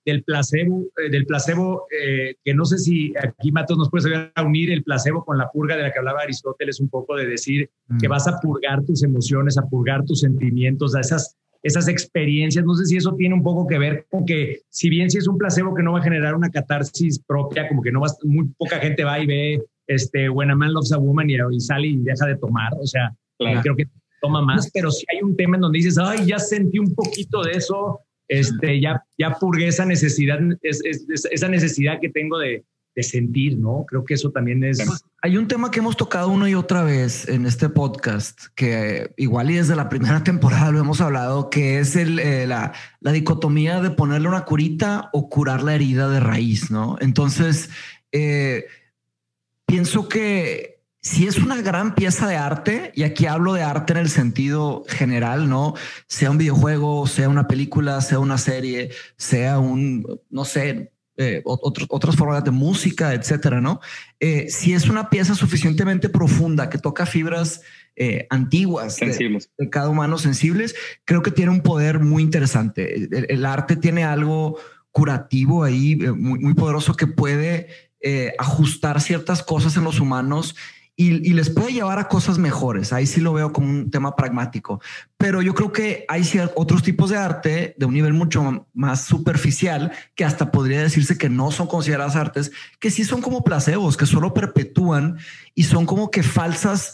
del placebo, eh, del placebo, eh, que no sé si aquí Matos nos puede a unir el placebo con la purga de la que hablaba Aristóteles, un poco de decir que mm. vas a purgar tus emociones, a purgar tus sentimientos, a esas esas experiencias. No sé si eso tiene un poco que ver con que, si bien si es un placebo que no va a generar una catarsis propia, como que no va, muy poca gente va y ve este When a Man Loves a Woman y, sale y deja de tomar. O sea, creo que toma más, pero si hay un tema en donde dices, ay, ya sentí un poquito de eso, este, ya, ya purgué esa necesidad, esa necesidad que tengo de, de sentir, ¿no? Creo que eso también es... Hay un tema que hemos tocado una y otra vez en este podcast, que igual y desde la primera temporada lo hemos hablado, que es el, eh, la, la, dicotomía de ponerle una curita o curar la herida de raíz, ¿no? Entonces, eh, pienso que si es una gran pieza de arte, y aquí hablo de arte en el sentido general, ¿no? Sea un videojuego, sea una película, sea una serie, sea un, no sé, eh, otras formas de música, etcétera, ¿no? Eh, si es una pieza suficientemente profunda que toca fibras eh, antiguas sensibles. De, cada humano sensibles, creo que tiene un poder muy interesante. El, arte tiene algo curativo ahí, muy, muy poderoso que puede ajustar ciertas cosas en los humanos y, les puede llevar a cosas mejores. Ahí sí lo veo como un tema pragmático. Pero yo creo que hay otros tipos de arte de un nivel mucho más superficial que hasta podría decirse que no son consideradas artes, que sí son como placebos, que solo perpetúan y son como que falsas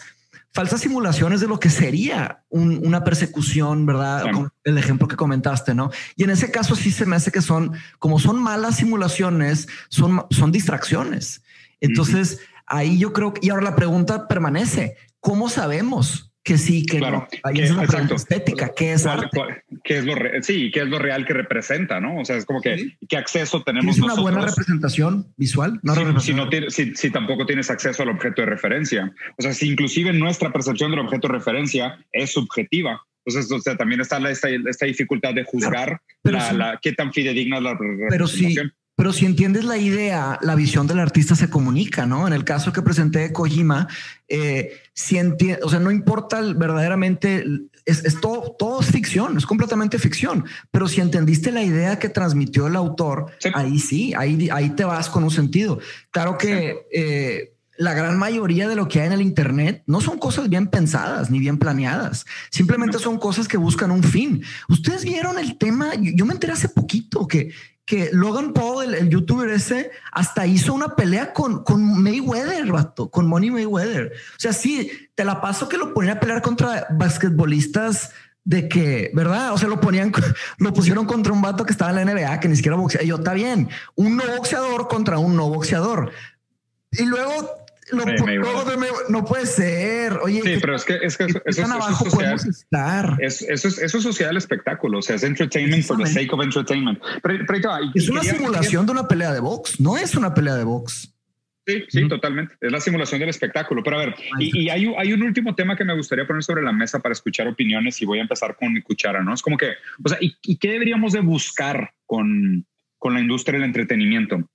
falsas simulaciones de lo que sería una persecución, ¿verdad? El ejemplo que comentaste, ¿no? Y en ese caso sí se me hace que son, como son malas simulaciones, son, son distracciones. Entonces, ahí yo creo que, y ahora la pregunta permanece, ¿cómo sabemos que sí, que no? Ahí es una estética, ¿qué es arte? ¿Qué es lo sí, qué es lo real que representa, no? O sea, es como que qué acceso tenemos. ¿Es una buena representación visual? No si, no si, si, tampoco tienes acceso al objeto de referencia. O sea, si inclusive nuestra percepción del objeto de referencia es subjetiva. Entonces, o sea, también está esta, esta dificultad de juzgar la, qué tan fidedigna es la representación. Pero sí, pero si entiendes la idea, la visión del artista se comunica, ¿no? En el caso que presenté de Kojima, eh, si o sea, no importa verdaderamente, es, todo, todo, es ficción, es completamente ficción. Pero si entendiste la idea que transmitió el autor, ahí sí, ahí, ahí te vas con un sentido. Claro que eh, la gran mayoría de lo que hay en el Internet no son cosas bien pensadas ni bien planeadas. Simplemente son cosas que buscan un fin. Ustedes vieron el tema, yo me enteré hace poquito que que Logan Paul, el, youtuber ese, hasta hizo una pelea con, con Mayweather, rato, con Money Mayweather. O sea, sí, te la paso que lo ponían a pelear contra basquetbolistas de que, ¿verdad? O sea, lo ponían, lo pusieron contra un vato que estaba en la NBA, que ni siquiera boxea. Y yo, está bien, un no boxeador contra un no boxeador. Y luego no puede ser. Oye, sí, pero es que, es que eso, es, social, estar? Es, eso, es, eso es social espectáculo. O sea, es entertainment for the sake of entertainment. Pero, es una simulación de una pelea de box. No es una pelea de box. Sí, sí, totalmente. Es la simulación del espectáculo. Pero a ver, y, hay, hay, un último tema que me gustaría poner sobre la mesa para escuchar opiniones y voy a empezar con mi cuchara, ¿no? Es como que, o sea, ¿y, y qué deberíamos de buscar con, con la industria del entretenimiento?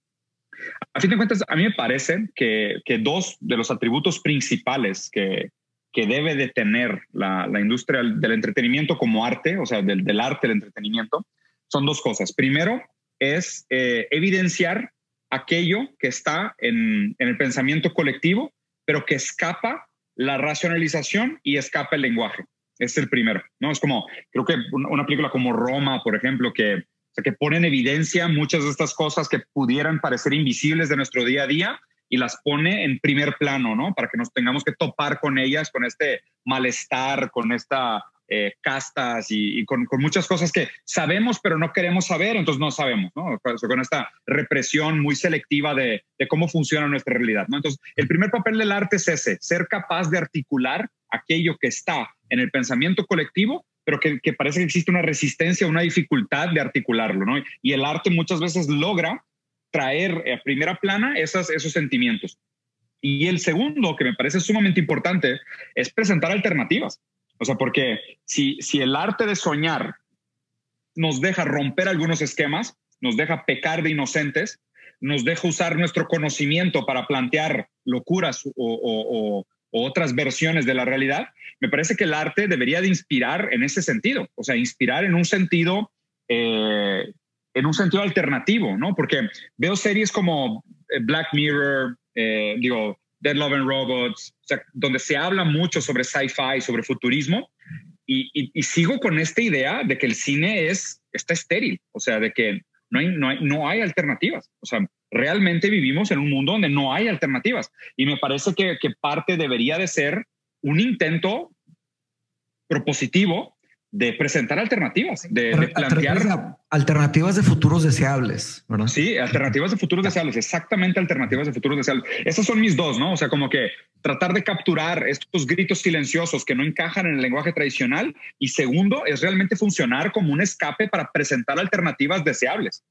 A fin de cuentas, a mí me parece que, dos de los atributos principales que, que debe de tener la, industria del entretenimiento como arte, o sea, del, arte del entretenimiento, son dos cosas. Primero es eh, evidenciar aquello que está en, el pensamiento colectivo, pero que escapa la racionalización y escapa el lenguaje. Es el primero, ¿no? Es como, creo que una película como Roma, por ejemplo, que sea, que pone en evidencia muchas de estas cosas que pudieran parecer invisibles de nuestro día a día y las pone en primer plano, ¿no? Para que nos tengamos que topar con ellas, con este malestar, con esta eh, castas y, con, muchas cosas que sabemos pero no queremos saber, entonces no sabemos, ¿no? Con esta represión muy selectiva de, de, cómo funciona nuestra realidad, ¿no? Entonces, el primer papel del arte es ese, ser capaz de articular aquello que está en el pensamiento colectivo pero que, parece que existe una resistencia, una dificultad de articularlo, ¿no? Y el arte muchas veces logra traer a primera plana esos sentimientos. Y el segundo, que me parece sumamente importante, es presentar alternativas. O sea, porque si, si el arte de soñar nos deja romper algunos esquemas, nos deja pecar de inocentes, nos deja usar nuestro conocimiento para plantear locuras o, otras versiones de la realidad, me parece que el arte debería de inspirar en ese sentido, o sea, inspirar en un sentido, eh, en un sentido alternativo, ¿no? Porque veo series como eh, Black Mirror, eh, digo, Dead Love and Robots, o sea, donde se habla mucho sobre sci-fi, sobre futurismo, y, y, sigo con esta idea de que el cine es, está estéril, o sea, de que no hay, no hay, no hay alternativas, o sea, realmente vivimos en un mundo donde no hay alternativas. Y me parece que, parte debería de ser un intento propositivo de presentar alternativas, de, plantear alternativas de futuros deseables, ¿verdad? Sí, alternativas de futuros deseables, exactamente alternativas de futuros deseables. Esas son mis dos, ¿no? O sea, como que tratar de capturar estos gritos silenciosos que no encajan en el lenguaje tradicional y segundo es realmente funcionar como un escape para presentar alternativas deseables.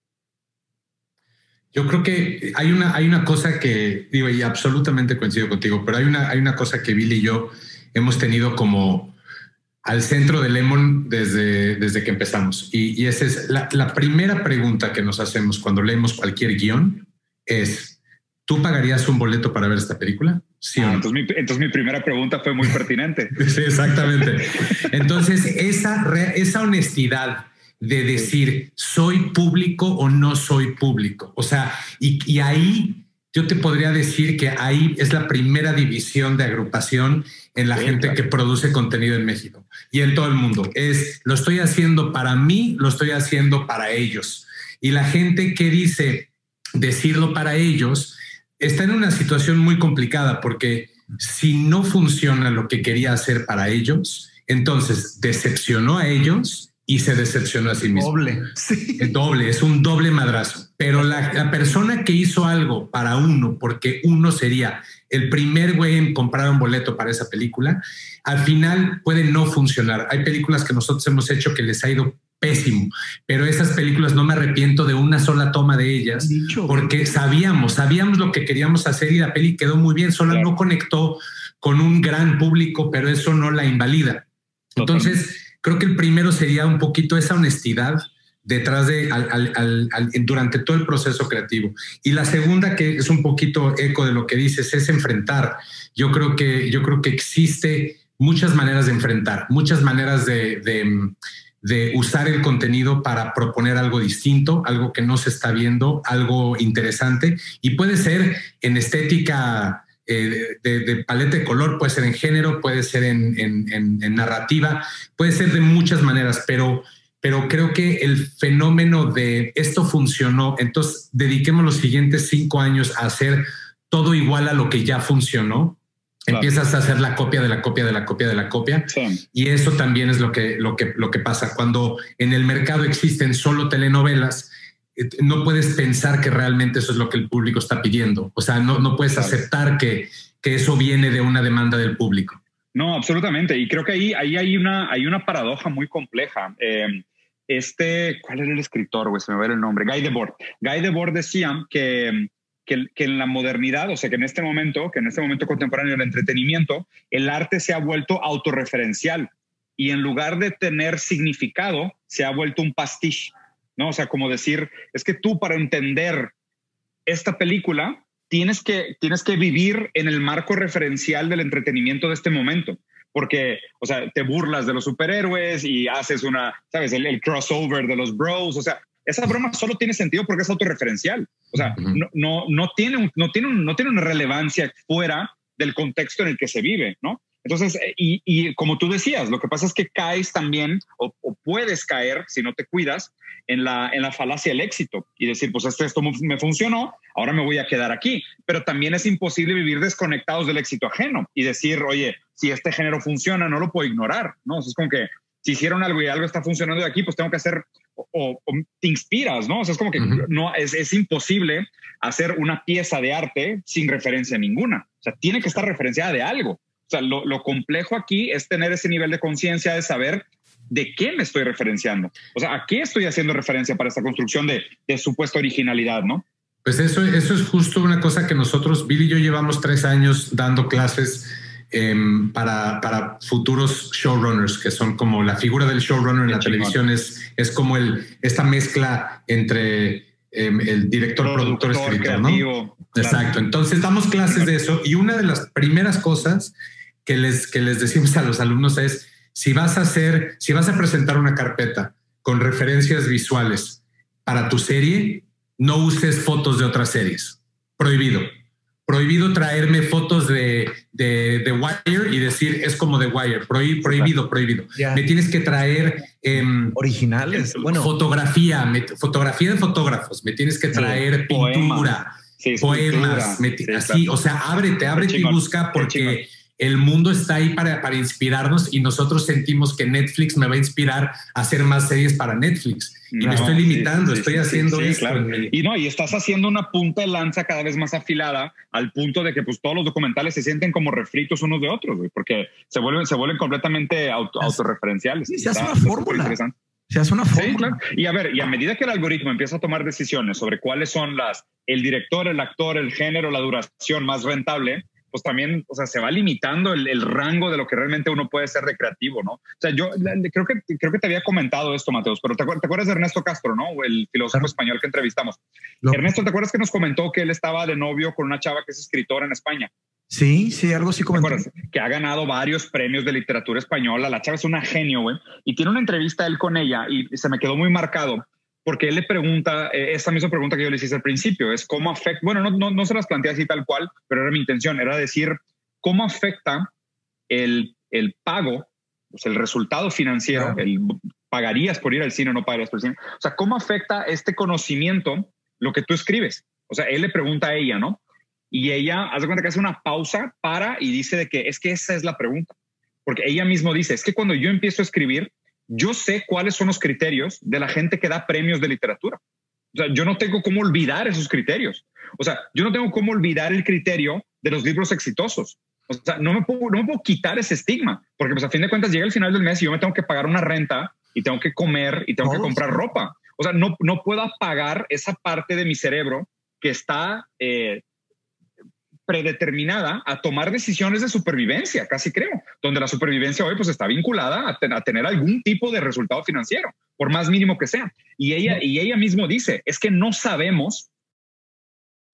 Yo creo que hay una, hay una cosa que digo y absolutamente coincido contigo, pero hay una, hay una cosa que Billy y yo hemos tenido como al centro de Lemon desde, desde que empezamos. Y, esa es la, la, primera pregunta que nos hacemos cuando leemos cualquier guion es, ¿tú pagarías un boleto para ver esta película? Sí. Ah, entonces, mi, entonces, mi, primera pregunta fue muy pertinente. sí, exactamente. Entonces, esa, esa honestidad de decir, ¿soy público o no soy público? O sea, y, y ahí yo te podría decir que ahí es la primera división de agrupación en la gente que produce contenido en México y en todo el mundo. Es, lo estoy haciendo para mí, lo estoy haciendo para ellos. Y la gente que dice decirlo para ellos está en una situación muy complicada porque si no funciona lo que quería hacer para ellos, entonces decepcionó a ellos y se decepcionó a sí mismo. Doble. Sí. Es doble, es un doble madrazo. Pero la, la, persona que hizo algo para uno, porque uno sería el primer güey en comprar un boleto para esa película, al final puede no funcionar. Hay películas que nosotros hemos hecho que les ha ido pésimo, pero esas películas no me arrepiento de una sola toma de ellas, porque sabíamos, sabíamos lo que queríamos hacer y la peli quedó muy bien, solo no conectó con un gran público, pero eso no la invalida. Entonces, creo que el primero sería un poquito esa honestidad detrás de durante todo el proceso creativo. Y la segunda, que es un poquito eco de lo que dices, es enfrentar. Yo creo que, yo creo que existe muchas maneras de enfrentar, muchas maneras de, de, usar el contenido para proponer algo distinto, algo que no se está viendo, algo interesante. Y puede ser en estética eh, de, paleta de color, puede ser en género, puede ser en, narrativa, puede ser de muchas maneras, pero, pero creo que el fenómeno de esto funcionó, entonces dediquemos los siguientes cinco años a hacer todo igual a lo que ya funcionó. Empiezas a hacer la copia de la copia de la copia de la copia. Y eso también es lo que, lo, que, lo que pasa. Cuando en el mercado existen solo telenovelas, no puedes pensar que realmente eso es lo que el público está pidiendo. O sea, no, no puedes aceptar que, que eso viene de una demanda del público. No, absolutamente. Y creo que ahí, ahí hay, una, hay una paradoja muy compleja. Eh, este, ¿cuál era el escritor? se me va el nombre. Guy Debord. Guy Debord decía que, que, que, en la modernidad, o sea, que en este momento, que en este momento contemporáneo del entretenimiento, el arte se ha vuelto autorreferencial y en lugar de tener significado, se ha vuelto un pastiche. ¿No? O sea, como decir, es que tú para entender esta película tienes que, tienes que vivir en el marco referencial del entretenimiento de este momento. Porque, o sea, te burlas de los superhéroes y haces una, ¿sabes? El, crossover de los bros. O sea, esa broma solo tiene sentido porque es autorreferencial. O sea, no, no, no, tiene, no, tiene, no tiene una relevancia fuera del contexto en el que se vive, ¿no? Entonces, eh, y, y, como tú decías, lo que pasa es que caes también o, puedes caer si no te cuidas en la, en la falacia del éxito y decir, pues esto, esto me funcionó, ahora me voy a quedar aquí. Pero también es imposible vivir desconectados del éxito ajeno y decir, oye, si este género funciona, no lo puedo ignorar, ¿no? es como que si hicieron algo y algo está funcionando de aquí, pues tengo que hacer o, te inspiras, ¿no? O sea, es como que no es, es imposible hacer una pieza de arte sin referencia ninguna. O sea, tiene que estar referenciada de algo. O sea, lo, complejo aquí es tener ese nivel de conciencia de saber de qué me estoy referenciando. O sea, a qué estoy haciendo referencia para esta construcción de, supuesta originalidad, ¿no? Pues eso, eso es justo una cosa que nosotros, Bill y yo, llevamos tres años dando clases em, para, para, futuros showrunners, que son como la figura del showrunner en la televisión, es, es como el, esta mezcla entre em, el director, productor, escritor, ¿no? Exacto. Entonces damos clases de eso y una de las primeras cosas que les, que les decimos a los alumnos es, si vas a hacer, si vas a presentar una carpeta con referencias visuales para tu serie, no uses fotos de otras series. Prohibido. Prohibido traerme fotos de, de, Wire y decir es como de Wire. prohibido, prohibido. Me tienes que traer em, originales. Bueno, fotografía, fotografía de fotógrafos. Me tienes que traer pintura, poemas. así, o sea, ábrete, ábrete y busca porque el mundo está ahí para, para inspirarnos y nosotros sentimos que Netflix me va a inspirar a hacer más series para Netflix. Y me estoy limitando, estoy haciendo esto. Y no, y estás haciendo una punta de lanza cada vez más afilada al punto de que pues todos los documentales se sienten como refritos unos de otros, porque se vuelven, se vuelven completamente auto, autorreferenciales. se hace una fórmula. Sea, es una forma. Sí, claro. Y a ver, y a medida que el algoritmo empieza a tomar decisiones sobre cuáles son las, el director, el actor, el género, la duración más rentable, pues también, o sea, se va limitando el, rango de lo que realmente uno puede ser recreativo, ¿no? O sea, yo creo que, creo que te había comentado esto, Mateos, pero te, acuerdas de Ernesto Castro, ¿no? El filósofo español que entrevistamos. Ernesto, ¿te acuerdas que nos comentó que él estaba de novio con una chava que es escritora en España? Sí, sí, algo así como Que ha ganado varios premios de literatura española. La chava es una genio, güey. Y tiene una entrevista él con ella y se me quedó muy marcado porque él le pregunta, eh, esta misma pregunta que yo le hice al principio, es cómo afecta, bueno, no, no, no se las plantea así tal cual, pero era mi intención, era decir, cómo afecta el, el pago, pues el resultado financiero, el pagarías por ir al cine o no pagarías por el cine. O sea, ¿cómo afecta este conocimiento lo que tú escribes? O sea, él le pregunta a ella, ¿no? Y ella hace cuenta que hace una pausa, para y dice de que es que esa es la pregunta. Porque ella mismo dice, es que cuando yo empiezo a escribir, yo sé cuáles son los criterios de la gente que da premios de literatura. O sea, yo no tengo cómo olvidar esos criterios. O sea, yo no tengo cómo olvidar el criterio de los libros exitosos. O sea, no me puedo, no me puedo quitar ese estigma, porque pues a fin de cuentas llega el final del mes y yo me tengo que pagar una renta y tengo que comer y tengo que comprar ropa. O sea, no, no puedo apagar esa parte de mi cerebro que está eh, predeterminada a tomar decisiones de supervivencia, casi creo, donde la supervivencia hoy pues está vinculada a, tener algún tipo de resultado financiero, por más mínimo que sea. Y ella, y ella mismo dice, es que no sabemos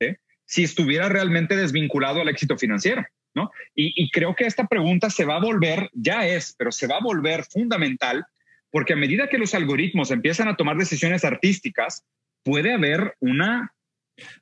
¿eh? si estuviera realmente desvinculado al éxito financiero. ¿no? Y, y creo que esta pregunta se va a volver, ya es, pero se va a volver fundamental porque a medida que los algoritmos empiezan a tomar decisiones artísticas, puede haber una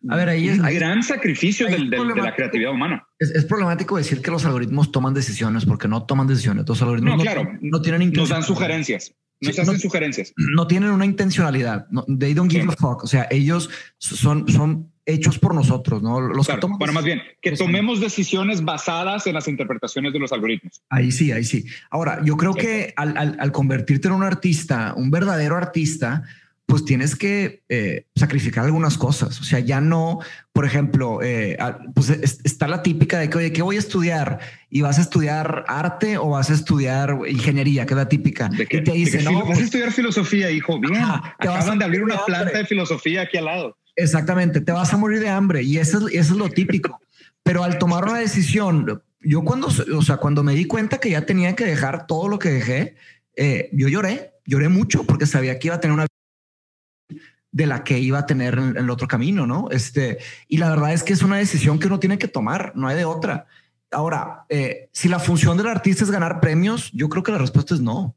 a ver, ahí es. Un gran sacrificio de la creatividad humana. Es, problemático decir que los algoritmos toman decisiones porque no toman decisiones. Los algoritmos no, claro, no, tienen Nos dan sugerencias. Nos hacen sugerencias. No tienen una intencionalidad. they don't give a fuck. O sea, ellos son, son hechos por nosotros, ¿no? Los que toman bueno, más bien, que tomemos decisiones basadas en las interpretaciones de los algoritmos. Ahí sí, ahí sí. Ahora, yo creo que al, al, al convertirte en un artista, un verdadero artista, pues tienes que eh, sacrificar algunas cosas. O sea, ya no, por ejemplo, eh, pues está la típica de que, oye, ¿qué voy a estudiar? ¿Y vas a estudiar arte o vas a estudiar ingeniería? Que es la típica. ¿De que, te dice, no, vas a pues estudiar filosofía, hijo. Bien, acaban de abrir una planta de filosofía aquí al lado. Exactamente, te vas a morir de hambre y eso es, eso es lo típico. Pero al tomar una decisión, yo cuando, o sea, cuando me di cuenta que ya tenía que dejar todo lo que dejé, eh, yo lloré, lloré mucho porque sabía que iba a tener una de la que iba a tener en el otro camino, ¿no? Este, y la verdad es que es una decisión que uno tiene que tomar, no hay de otra. Ahora, eh, si la función del artista es ganar premios, yo creo que la respuesta es no.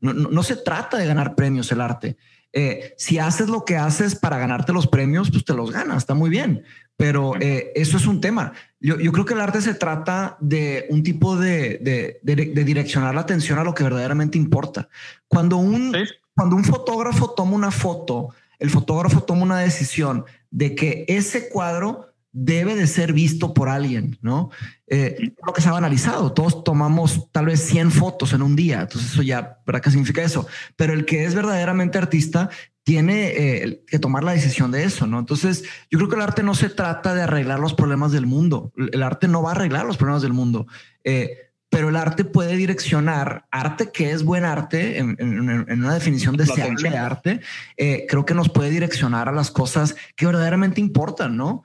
No, no, se trata de ganar premios el arte. Eh, si haces lo que haces para ganarte los premios, pues te los ganas, está muy bien. Pero eh, eso es un tema. Yo, yo, creo que el arte se trata de un tipo de, de, de, direccionar la atención a lo que verdaderamente importa. Cuando un, cuando un fotógrafo toma una foto, el fotógrafo toma una decisión de que ese cuadro debe de ser visto por alguien, ¿no? Eh, lo que se ha analizado, todos tomamos tal vez 100 fotos en un día, entonces eso ya, ¿para qué significa eso? Pero el que es verdaderamente artista tiene eh, que tomar la decisión de eso, ¿no? Entonces, yo creo que el arte no se trata de arreglar los problemas del mundo, el arte no va a arreglar los problemas del mundo. Eh, pero el arte puede direccionar arte que es buen arte en, una definición deseable de arte. Eh, creo que nos puede direccionar a las cosas que verdaderamente importan, ¿no?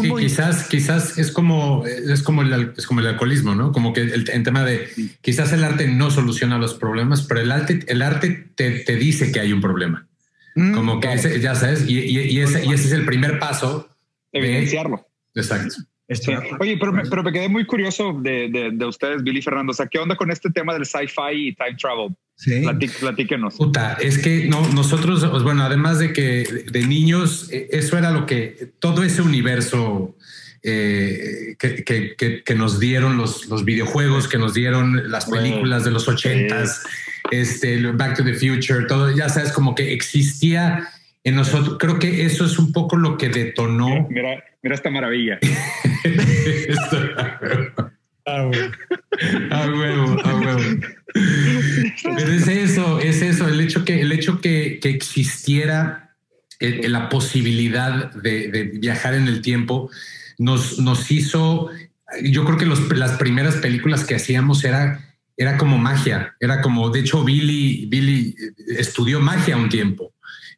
sí, quizás, quizás es como es como el, es como el alcoholismo, ¿no? Como que el, tema de quizás el arte no soluciona los problemas, pero el arte, el arte te, te dice que hay un problema. Mm, como que ese, ya sabes, y, y, ese, y ese es el primer paso. Evidenciarlo. exacto. Oye, pero me, pero me, quedé muy curioso de, de, ustedes, Billy Fernando. O sea, ¿qué onda con este tema del sci-fi y time travel? Sí. platíquenos. Puta, es que no, nosotros, pues, bueno, además de que de niños, eh, eso era lo que todo ese universo eh, que, que, que, nos dieron los, los videojuegos, que nos dieron las películas de los ochentas, este, Back to the Future, todo, ya sabes, como que existía en nosotros. Creo que eso es un poco lo que detonó. Mira, mira esta maravilla. Ah, huevo. Ah, huevo, Pero es eso, es eso, el hecho que, el hecho que, existiera eh, la posibilidad de, viajar en el tiempo nos, nos hizo, yo creo que las primeras películas que hacíamos era era como magia, era como, de hecho, Billy, Billy estudió magia un tiempo.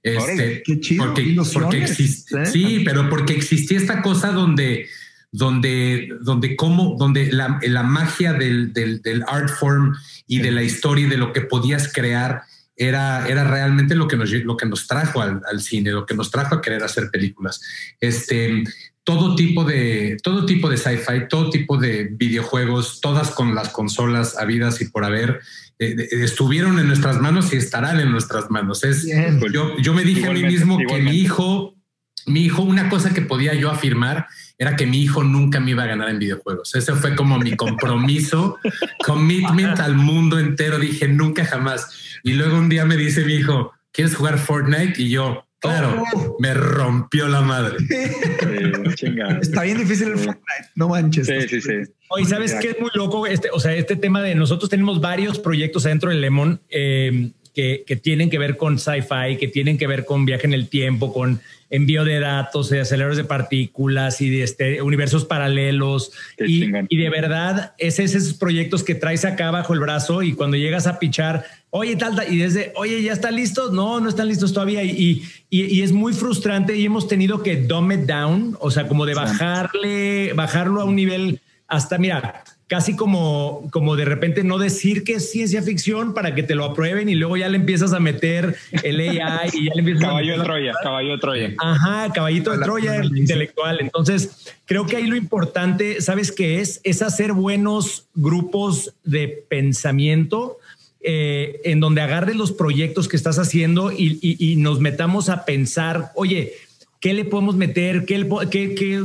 Este, qué chido, porque, porque ¿eh? sí, pero porque existía esta cosa donde, donde, donde, como, donde la, la magia del, del, del, art form y de la historia y de lo que podías crear era, era realmente lo que nos, lo que nos trajo al, al, cine, lo que nos trajo a querer hacer películas. Este, todo tipo de, todo tipo de sci-fi, todo tipo de videojuegos, todas con las consolas habidas y por haber, eh, estuvieron en nuestras manos y estarán en nuestras manos. Es, yo, yo me dije a mí mismo que mi hijo, mi hijo, una cosa que podía yo afirmar era que mi hijo nunca me iba a ganar en videojuegos. Ese fue como mi compromiso, commitment al mundo entero. Dije nunca jamás. Y luego un día me dice mi hijo, ¿quieres jugar Fortnite? Y yo, Claro, oh. me rompió la madre. Está bien difícil el Fortnite, no manches. Sí, sí, sí. Oye, ¿sabes qué es muy loco? Este, o sea, este tema de nosotros tenemos varios proyectos adentro del Lemon eh, que, que, tienen que ver con sci-fi, que tienen que ver con viaje en el tiempo, con envío de datos, de aceleradores de partículas y de este, universos paralelos. Y, y, de verdad, es esos proyectos que traes acá bajo el brazo y cuando llegas a pichar oye, tal, y desde, oye, ¿ya están listos? No, no están listos todavía. Y, y, es muy frustrante y hemos tenido que dumb it down, o sea, como de bajarle, bajarlo a un nivel hasta, mira, casi como, como de repente no decir que es ciencia ficción para que te lo aprueben y luego ya le empiezas a meter el AI y ya le empiezas caballo de Troya, caballo de Troya. Ajá, caballito de Troya, el intelectual. Entonces, creo que ahí lo importante, ¿sabes qué es? Es hacer buenos grupos de pensamiento eh, en donde agarres los proyectos que estás haciendo y, nos metamos a pensar, oye, ¿qué le podemos meter? ¿Qué,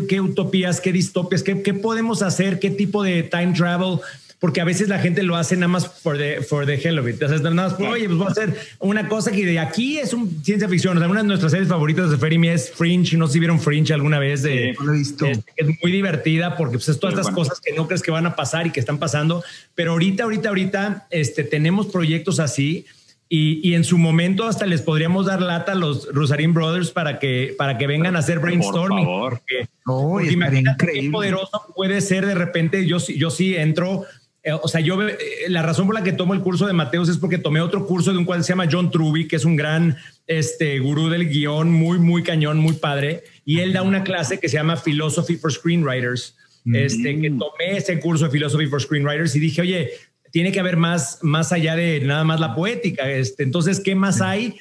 qué, utopías, qué distopias, qué, qué podemos hacer? ¿Qué tipo de time travel? porque a veces la gente lo hace nada más for the, for the hell of it. Entonces, nada más, oye, pues voy a hacer una cosa que de aquí es un ciencia ficción. O sea, una de nuestras series favoritas de Ferry es Fringe. No sé si vieron Fringe alguna vez. De, lo he visto. Es, muy divertida porque pues, es todas estas cosas que no crees que van a pasar y que están pasando. Pero ahorita, ahorita, ahorita este, tenemos proyectos así. Y, y, en su momento hasta les podríamos dar lata a los Rusarín Brothers para que, para que vengan a hacer brainstorming. Por favor. imagínate qué poderoso puede ser de repente. Yo, yo sí entro eh, o sea, yo, eh, la razón por la que tomo el curso de Mateos es porque tomé otro curso de un cual se llama John Truby, que es un gran este, gurú del guion, muy, muy cañón, muy padre. Y él da una clase que se llama Philosophy for Screenwriters. Este, que mm. tomé ese curso de Philosophy for Screenwriters y dije, oye, tiene que haber más, más allá de nada más la poética. Este, entonces, ¿qué más hay?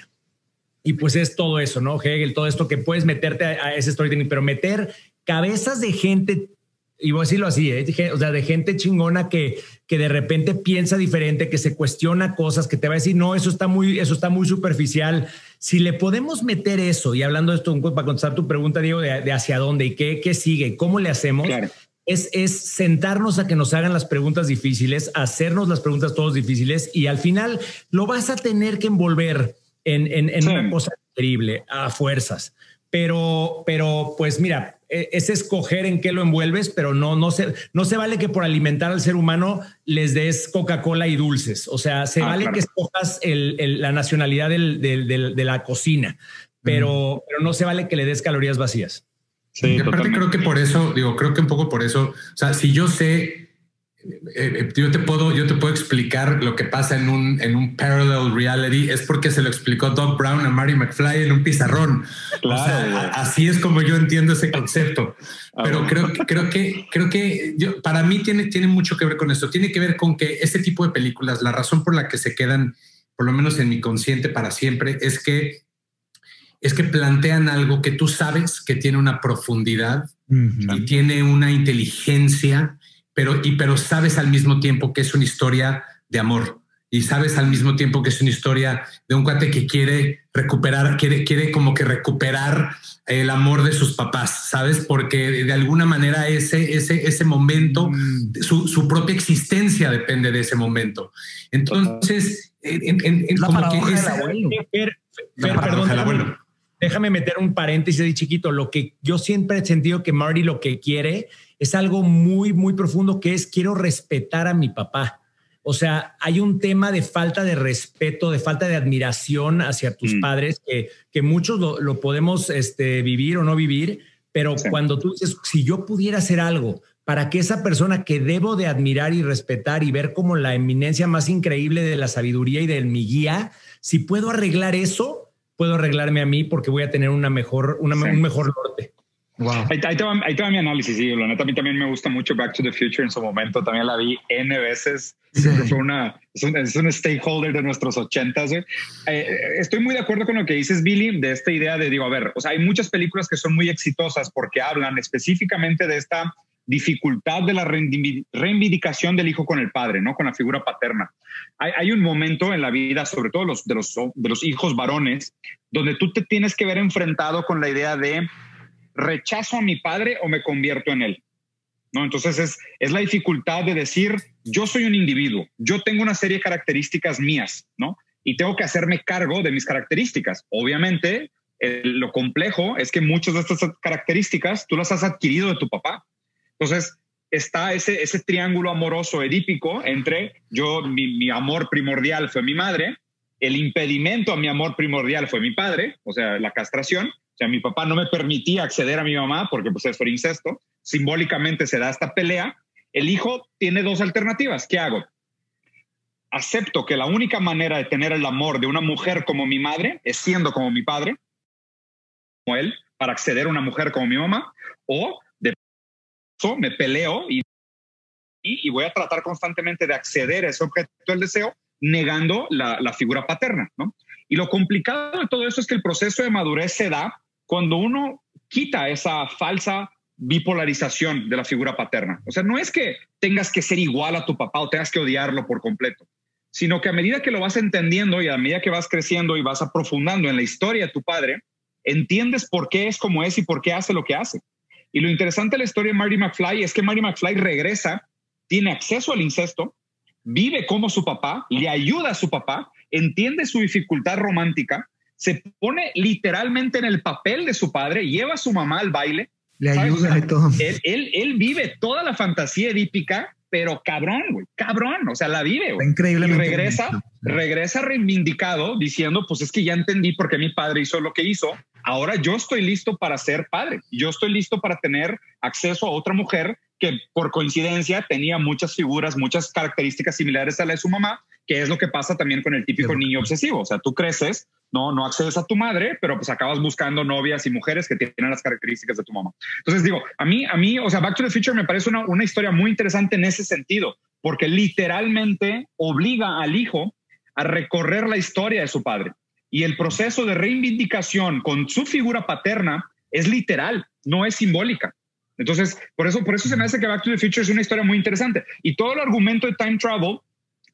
Y pues es todo eso, ¿no? Hegel, todo esto que puedes meterte a, a ese storytelling, pero meter cabezas de gente y voy a decirlo así, ¿eh? o sea, de gente chingona que, que de repente piensa diferente, que se cuestiona cosas, que te va a decir, no, eso está muy, eso está muy superficial. Si le podemos meter eso, y hablando de esto, para contestar tu pregunta, Diego, de, hacia dónde y qué, qué sigue, cómo le hacemos, es, es sentarnos a que nos hagan las preguntas difíciles, hacernos las preguntas todos difíciles, y al final lo vas a tener que envolver en, en, en una cosa increíble, a fuerzas. Pero, pero, pues mira, e, es escoger en qué lo envuelves, pero no, no, se, no se vale que por alimentar al ser humano les des Coca-Cola y dulces. O sea, se ah, vale que escojas la nacionalidad de la cocina, pero, pero no se vale que le des calorías vacías. Sí, aparte creo que por eso, digo, creo que un poco por eso, o sea, si yo sé eh, eh, yo te puedo, yo te puedo explicar lo que pasa en un, en un parallel reality es porque se lo explicó Doc Brown a Mary McFly en un pizarrón. así es como yo entiendo ese concepto. Pero creo, creo que, creo que yo, para mí tiene, tiene mucho que ver con esto. Tiene que ver con que este tipo de películas, la razón por la que se quedan, por lo menos en mi consciente para siempre, es que es que plantean algo que tú sabes que tiene una profundidad y tiene una inteligencia pero, y, pero sabes al mismo tiempo que es una historia de amor y sabes al mismo tiempo que es una historia de un cuate que quiere recuperar, quiere, quiere como que recuperar el amor de sus papás, ¿sabes? Porque de alguna manera ese, ese, ese momento, mm. su, su, propia existencia depende de ese momento. Entonces, en, en, como que perdón, déjame meter un paréntesis de chiquito. Lo que yo siempre he sentido que Marty lo que quiere es algo muy, muy profundo que es quiero respetar a mi papá. O sea, hay un tema de falta de respeto, de falta de admiración hacia tus mm. padres, que, que muchos lo, podemos este, vivir o no vivir, pero cuando tú dices, si yo pudiera hacer algo para que esa persona que debo de admirar y respetar y ver como la eminencia más increíble de la sabiduría y de mi guía, si puedo arreglar eso, puedo arreglarme a mí porque voy a tener una mejor, una, un mejor norte. Wow. Ahí, te va, mi análisis, sí, la neta a mí también me gusta mucho Back to the Future en su momento, también la vi N veces, fue una, es un, stakeholder de nuestros ochentas. Eh, estoy muy de acuerdo con lo que dices, Billy, de esta idea de, digo, a ver, o sea, hay muchas películas que son muy exitosas porque hablan específicamente de esta dificultad de la reivindicación del hijo con el padre, ¿no? Con la figura paterna. Hay, un momento en la vida, sobre todo los, de, los, de los hijos varones, donde tú te tienes que ver enfrentado con la idea de rechazo a mi padre o me convierto en él. ¿No? Entonces es, es la dificultad de decir, yo soy un individuo, yo tengo una serie de características mías, ¿no? Y tengo que hacerme cargo de mis características. Obviamente, lo complejo es que muchas de estas características tú las has adquirido de tu papá. Entonces, está ese, triángulo amoroso edípico entre yo, mi, amor primordial fue mi madre, el impedimento a mi amor primordial fue mi padre, o sea, la castración. O sea, mi papá no me permitía acceder a mi mamá porque pues eso incesto. Simbólicamente se da esta pelea. El hijo tiene dos alternativas. ¿Qué hago? Acepto que la única manera de tener el amor de una mujer como mi madre es siendo como mi padre, como él, para acceder a una mujer como mi mamá, o me peleo y, y, voy a tratar constantemente de acceder a ese objeto del deseo, negando la, la figura paterna. ¿no? Y lo complicado de todo eso es que el proceso de madurez se da cuando uno quita esa falsa bipolarización de la figura paterna. O sea, no es que tengas que ser igual a tu papá o tengas que odiarlo por completo, sino que a medida que lo vas entendiendo y a medida que vas creciendo y vas aprofundando en la historia de tu padre, entiendes por qué es como es y por qué hace lo que hace. Y lo interesante de la historia de Marty McFly es que Marty McFly regresa, tiene acceso al incesto, vive como su papá, le ayuda a su papá, entiende su dificultad romántica, se pone literalmente en el papel de su padre, lleva a su mamá al baile. Le ayuda a todo. Él, él, él, vive toda la fantasía edípica, pero cabrón, güey, cabrón, o sea, la vive. Increíble. Y regresa, regresa reivindicado diciendo, pues es que ya entendí por qué mi padre hizo lo que hizo, ahora yo estoy listo para ser padre, yo estoy listo para tener acceso a otra mujer que por coincidencia tenía muchas figuras, muchas características similares a la de su mamá, que es lo que pasa también con el típico niño obsesivo. O sea, tú creces, no, no accedes a tu madre, pero pues acabas buscando novias y mujeres que tienen las características de tu mamá. Entonces digo, a mí, a mí, o sea, Back to the Future me parece una, una historia muy interesante en ese sentido, porque literalmente obliga al hijo a recorrer la historia de su padre. Y el proceso de reivindicación con su figura paterna es literal, no es simbólica. Entonces, por eso, por eso se me hace que Back to the Future es una historia muy interesante. Y todo el argumento de time travel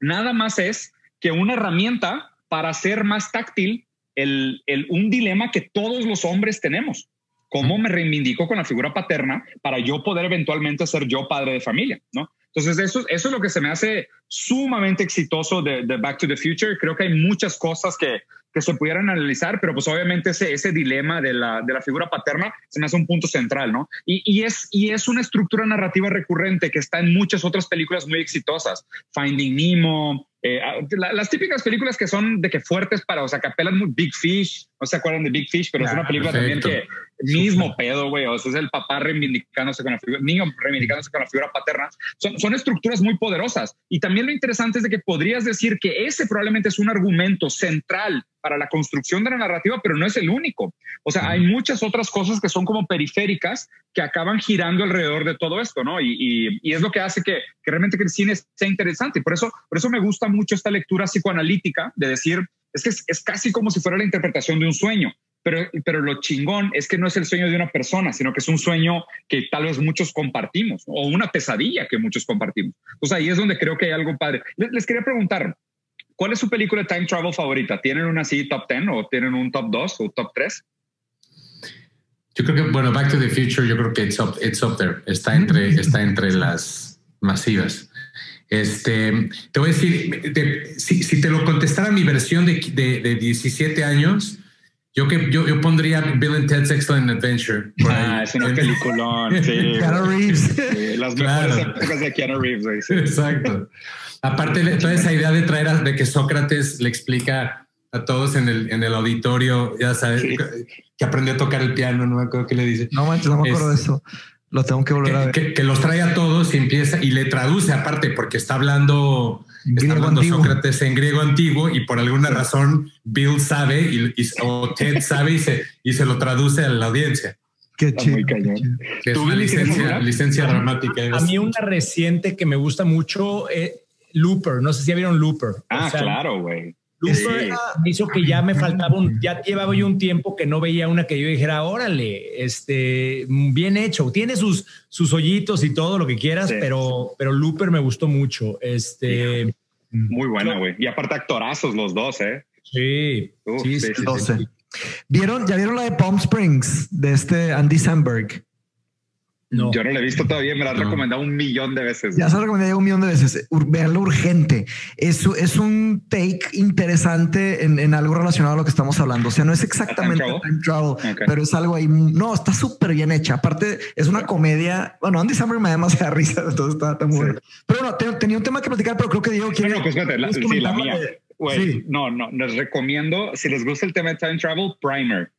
nada más es que una herramienta para hacer más táctil el, el, un dilema que todos los hombres tenemos. ¿Cómo me reivindico con la figura paterna para yo poder eventualmente ser yo padre de familia? ¿no? Entonces, eso, eso es lo que se me hace sumamente exitoso de, de, Back to the Future. Creo que hay muchas cosas que, que se pudieran analizar, pero pues obviamente ese, ese dilema de la, de la figura paterna se me hace un punto central, ¿no? Y, y, es, y es una estructura narrativa recurrente que está en muchas otras películas muy exitosas. Finding Nemo, eh, ah, las típicas películas que son de que fuertes para, o sea, que apelan muy Big Fish, no se acuerdan de Big Fish, pero es una película también que mismo pedo, güey, o sea, es el papá reivindicándose con la figura, niño reivindicándose con la figura paterna. Son, son estructuras muy poderosas. Y también lo interesante es de que podrías decir que ese probablemente es un argumento central para la construcción de la narrativa, pero no es el único. O sea, hay muchas otras cosas que son como periféricas que acaban girando alrededor de todo esto, ¿no? Y, y, es lo que hace que, que, realmente que el cine sea interesante. Por eso, por eso me gusta mucho esta lectura psicoanalítica de decir, es que es, casi como si fuera la interpretación de un sueño. Pero, pero, lo chingón es que no es el sueño de una persona, sino que es un sueño que tal vez muchos compartimos o una pesadilla que muchos compartimos. Sea, ahí es donde creo que hay algo padre. Les, les quería preguntar, ¿Cuál es su película de time travel favorita? ¿Tienen una así top 10 o tienen un top 2 o top 3? Yo creo que, bueno, Back to the Future, yo creo que it's up, it's up there. Está entre, está entre las masivas. Este, te voy a decir, si, si, te lo contestara mi versión de, de, de 17 años, yo, que, yo, yo, pondría Bill and Ted's Excellent Adventure. Ah, es una peliculón. Sí. Keanu Reeves. las mejores épocas de Keanu Reeves. Exacto. Aparte de toda esa idea de traer a, de que Sócrates le explica a todos en el, en el auditorio, ya sabes, que aprendió a tocar el piano, no me acuerdo qué le dice. No manches, no me acuerdo de eso. Lo tengo que volver a ver. Que, los trae a todos y empieza y le traduce aparte porque está hablando, está hablando Sócrates en griego antiguo y por alguna razón Bill sabe y, o Ted sabe y se, y se lo traduce a la audiencia. Qué chido. Es una licencia, licencia dramática. A mí una reciente que me gusta mucho, eh, Looper. No sé si ya vieron Looper. Ah, claro, güey. Looper hizo que ya me faltaba un, ya llevaba yo un tiempo que no veía una que yo dijera, órale, este, bien hecho. Tiene sus, sus hoyitos y todo lo que quieras, pero, pero Looper me gustó mucho. Este. Muy buena, güey. Y aparte actorazos los dos, ¿eh? Sí. sí, sí, sí, ¿Vieron, ¿Ya vieron la de Palm Springs de este Andy Samberg? No. Yo no la he visto todavía, me la han recomendado un millón de veces. Ya se la recomendado un millón de veces. Veanlo urgente. Es, es un take interesante en, algo relacionado a lo que estamos hablando. O sea, no es exactamente time travel, pero es algo ahí. No, está súper bien hecha. Aparte, es una comedia. Bueno, Andy Samberg me da demasiada risa, entonces está, tan bueno. Pero bueno, tenía un tema que platicar, pero creo que Diego quiere. No, pues espérate, la, sí, la mía. No, no, les recomiendo, si les gusta el tema de time travel, Primer.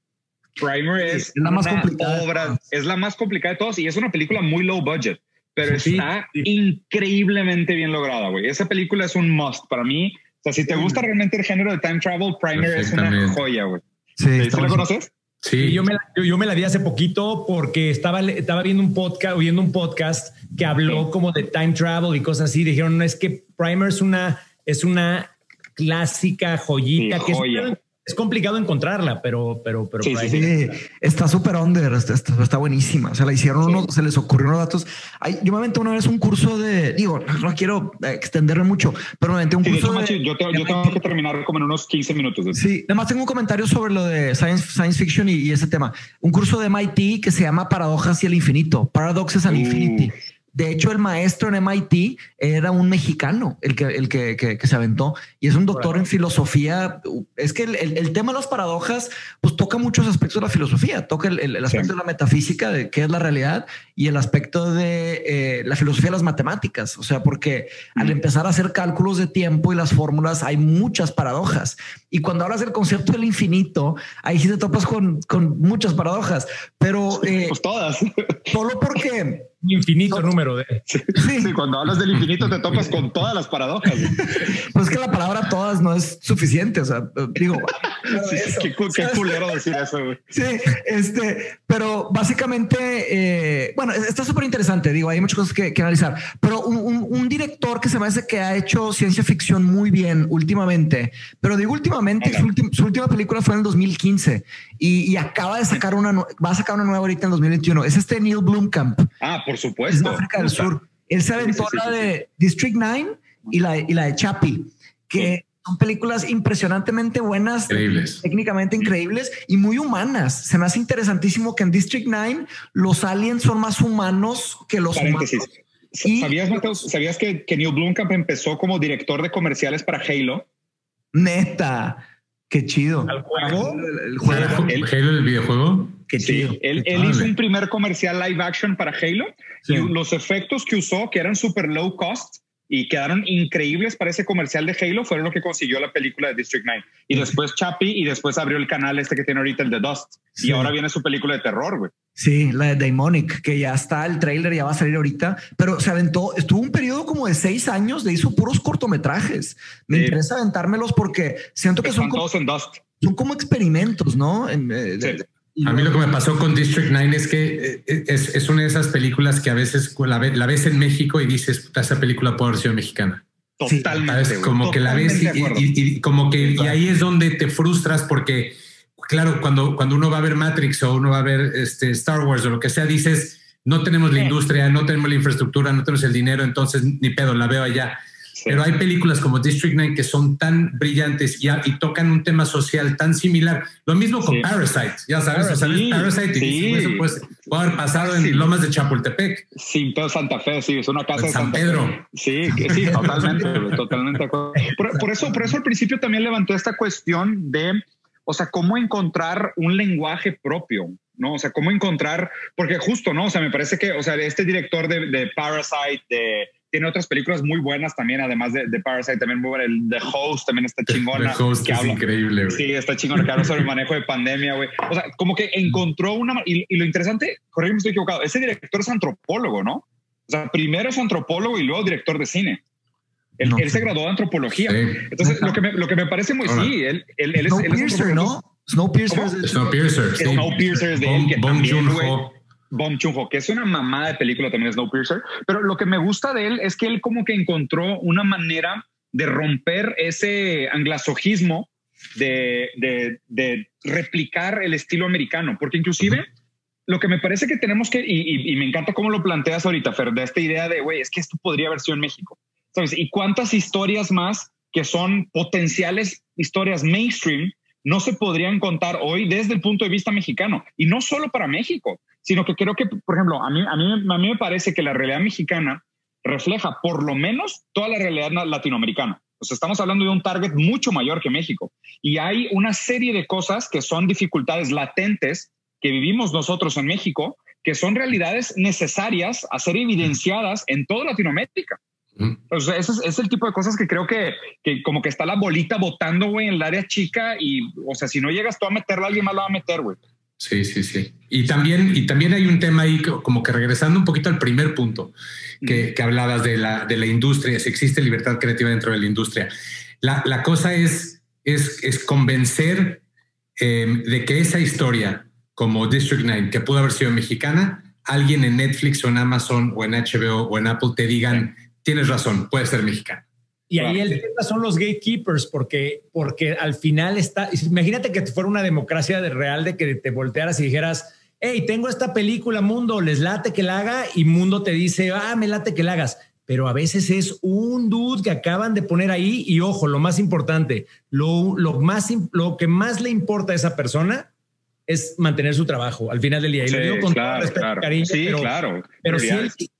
Primer es, la más complicada. Obra, es la más complicada de todos y es una película muy low budget, pero está increíblemente bien lograda, güey. Esa película es un must para mí. O sea, si te gusta realmente el género de time travel, Primer es una joya, güey. Sí, ¿Sí la conoces? Sí, yo me, la, yo, me la di hace poquito porque estaba, estaba viendo un podcast, oyendo un podcast que habló como de time travel y cosas así. Dijeron, no, es que Primer es una, es una clásica joyita que es, complicado encontrarla, pero, pero, pero sí, sí, está súper under, está, buenísima. Se la hicieron unos, se les ocurrió unos datos. yo me aventé una vez un curso de, digo, no, quiero extenderme mucho, pero me aventé un curso de, yo, tengo que terminar como en unos 15 minutos. Sí, además tengo un comentario sobre lo de science, science fiction y, ese tema. Un curso de MIT que se llama Paradojas y el Infinito, Paradoxes and Infinity. De hecho, el maestro en MIT era un mexicano, el que, el que, se aventó, y es un doctor en filosofía. Es que el, tema de las paradojas, pues toca muchos aspectos de la filosofía, toca el, aspecto de la metafísica, de qué es la realidad, y el aspecto de eh, la filosofía de las matemáticas. O sea, porque al empezar a hacer cálculos de tiempo y las fórmulas, hay muchas paradojas. Y cuando hablas del concepto del infinito, ahí sí te topas con, con muchas paradojas, pero... Eh, pues todas. Solo porque infinito número de. Sí, cuando hablas del infinito te topas con todas las paradojas. Pues que la palabra todas no es suficiente. O sea, digo, qué, culero decir eso. Sí, este, pero básicamente, eh, bueno, está súper interesante. Digo, hay muchas cosas que, analizar, pero un, director que se me hace que ha hecho ciencia ficción muy bien últimamente, pero digo últimamente, su, última película fue en el 2015 y, acaba de sacar una, va a sacar una nueva ahorita en 2021. Es este Neil Blomkamp. Ah, por supuesto. Es África del Sur. Él se aventó la de District 9 y la, y la de Chappie, que son películas impresionantemente buenas, técnicamente increíbles y muy humanas. Se me hace interesantísimo que en District 9 los aliens son más humanos que los humanos. ¿Sabías, ¿Sabías que, que Neil Blomkamp empezó como director de comerciales para Halo? Neta. Qué chido. ¿El juego? El, juego. ¿El, videojuego? Qué chido. él, hizo un primer comercial live action para Halo y los efectos que usó, que eran super low cost, y quedaron increíbles para ese comercial de Halo, fueron lo que consiguió la película de District 9. Y después Chappie y después abrió el canal este que tiene ahorita, el de Dust. Y ahora viene su película de terror, güey. Sí, la de Daemonic, que ya está, el trailer ya va a salir ahorita, pero se aventó, estuvo un periodo como de seis años de hizo puros cortometrajes. Me interesa aventármelos porque siento que son como, en Dust. son como experimentos, ¿no? Eh, a mí lo que me pasó con District 9 es que eh, es, es una de esas películas que a veces la, la ves en México y dices, esa película puede haber sido mexicana. Totalmente. como que la ves y, como que y ahí es donde te frustras porque, claro, cuando, cuando uno va a ver Matrix o uno va a ver este, Star Wars o lo que sea, dices, no tenemos la industria, no tenemos la infraestructura, no tenemos el dinero, entonces ni pedo, la veo allá. Pero hay películas como District 9 que son tan brillantes y, y, tocan un tema social tan similar. Lo mismo con Parasite, ya sabes, Parasite, y eso pues, puede haber pasado en Lomas de Chapultepec. Sí, pero Santa Fe, sí, es una casa de San Pedro. Sí, sí, totalmente, totalmente. Por, por, eso, por eso al principio también levantó esta cuestión de, o sea, cómo encontrar un lenguaje propio, ¿no? O sea, cómo encontrar, porque justo, ¿no? O sea, me parece que, o sea, este director de, de Parasite, de tiene otras películas muy buenas también, además de, de Parasite, también muy buena. El The Host también está chingona. The Host es increíble, Sí, está chingona, que habla sobre el manejo de pandemia, güey. O sea, como que encontró una... Y, lo interesante, corrígeme, estoy equivocado, ese director es antropólogo, ¿no? O sea, primero es antropólogo y luego director de cine. Él, se graduó de antropología. Entonces, lo que, me, lo que me parece muy... Sí, él, él, él es... Snowpiercer, ¿no? Snowpiercer. Snowpiercer. Snowpiercer es de él. Que Bong Joon-ho. Bong Joon-ho, que es una mamada de película también Snowpiercer. Pero lo que me gusta de él es que él como que encontró una manera de romper ese anglosajismo de, de, de, replicar el estilo americano, porque inclusive lo que me parece que tenemos que, y, y, me encanta cómo lo planteas ahorita, Fer, de esta idea de, güey, es que esto podría haber sido en México. ¿Sabes? Y cuántas historias más que son potenciales historias mainstream no se podrían contar hoy desde el punto de vista mexicano. Y no solo para México, sino que creo que, por ejemplo, a mí, a mí, a mí me parece que la realidad mexicana refleja por lo menos toda la realidad latinoamericana. O sea, estamos hablando de un target mucho mayor que México. Y hay una serie de cosas que son dificultades latentes que vivimos nosotros en México, que son realidades necesarias a ser evidenciadas en toda Latinoamérica. Sea, ese es, el tipo de cosas que creo que, que como que está la bolita botando, güey, en el área chica y, o sea, si no llegas tú a meterla, alguien más la va a meter, güey. Sí, sí, sí. Y también, y también hay un tema ahí, como que regresando un poquito al primer punto que, que hablabas de la, de la industria, si existe libertad creativa dentro de la industria. La, la cosa es, es, es convencer em, de que esa historia, como District 9, que pudo haber sido mexicana, alguien en Netflix o en Amazon o en HBO o en Apple te digan tienes razón, puede ser mexicano. Y ahí el tema son los gatekeepers, porque, porque al final está, imagínate que fuera una democracia de real de que te voltearas y dijeras, hey, tengo esta película, Mundo, les late que la haga y Mundo te dice, ah, me late que la hagas. Pero a veces es un dude que acaban de poner ahí y ojo, lo más importante, lo, lo, más, lo que más le importa a esa persona es mantener su trabajo al final del día. Y lo digo con claro, todo respeto, cariño. Sí, pero, claro. Pero si,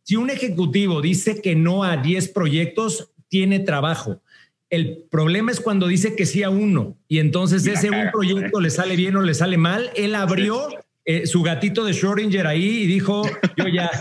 si, un ejecutivo dice que no a 10 proyectos, tiene trabajo. El problema es cuando dice que sí a uno y entonces ese un proyecto le sale bien o le sale mal. Él abrió eh, su gatito de Schrödinger ahí y dijo, yo ya,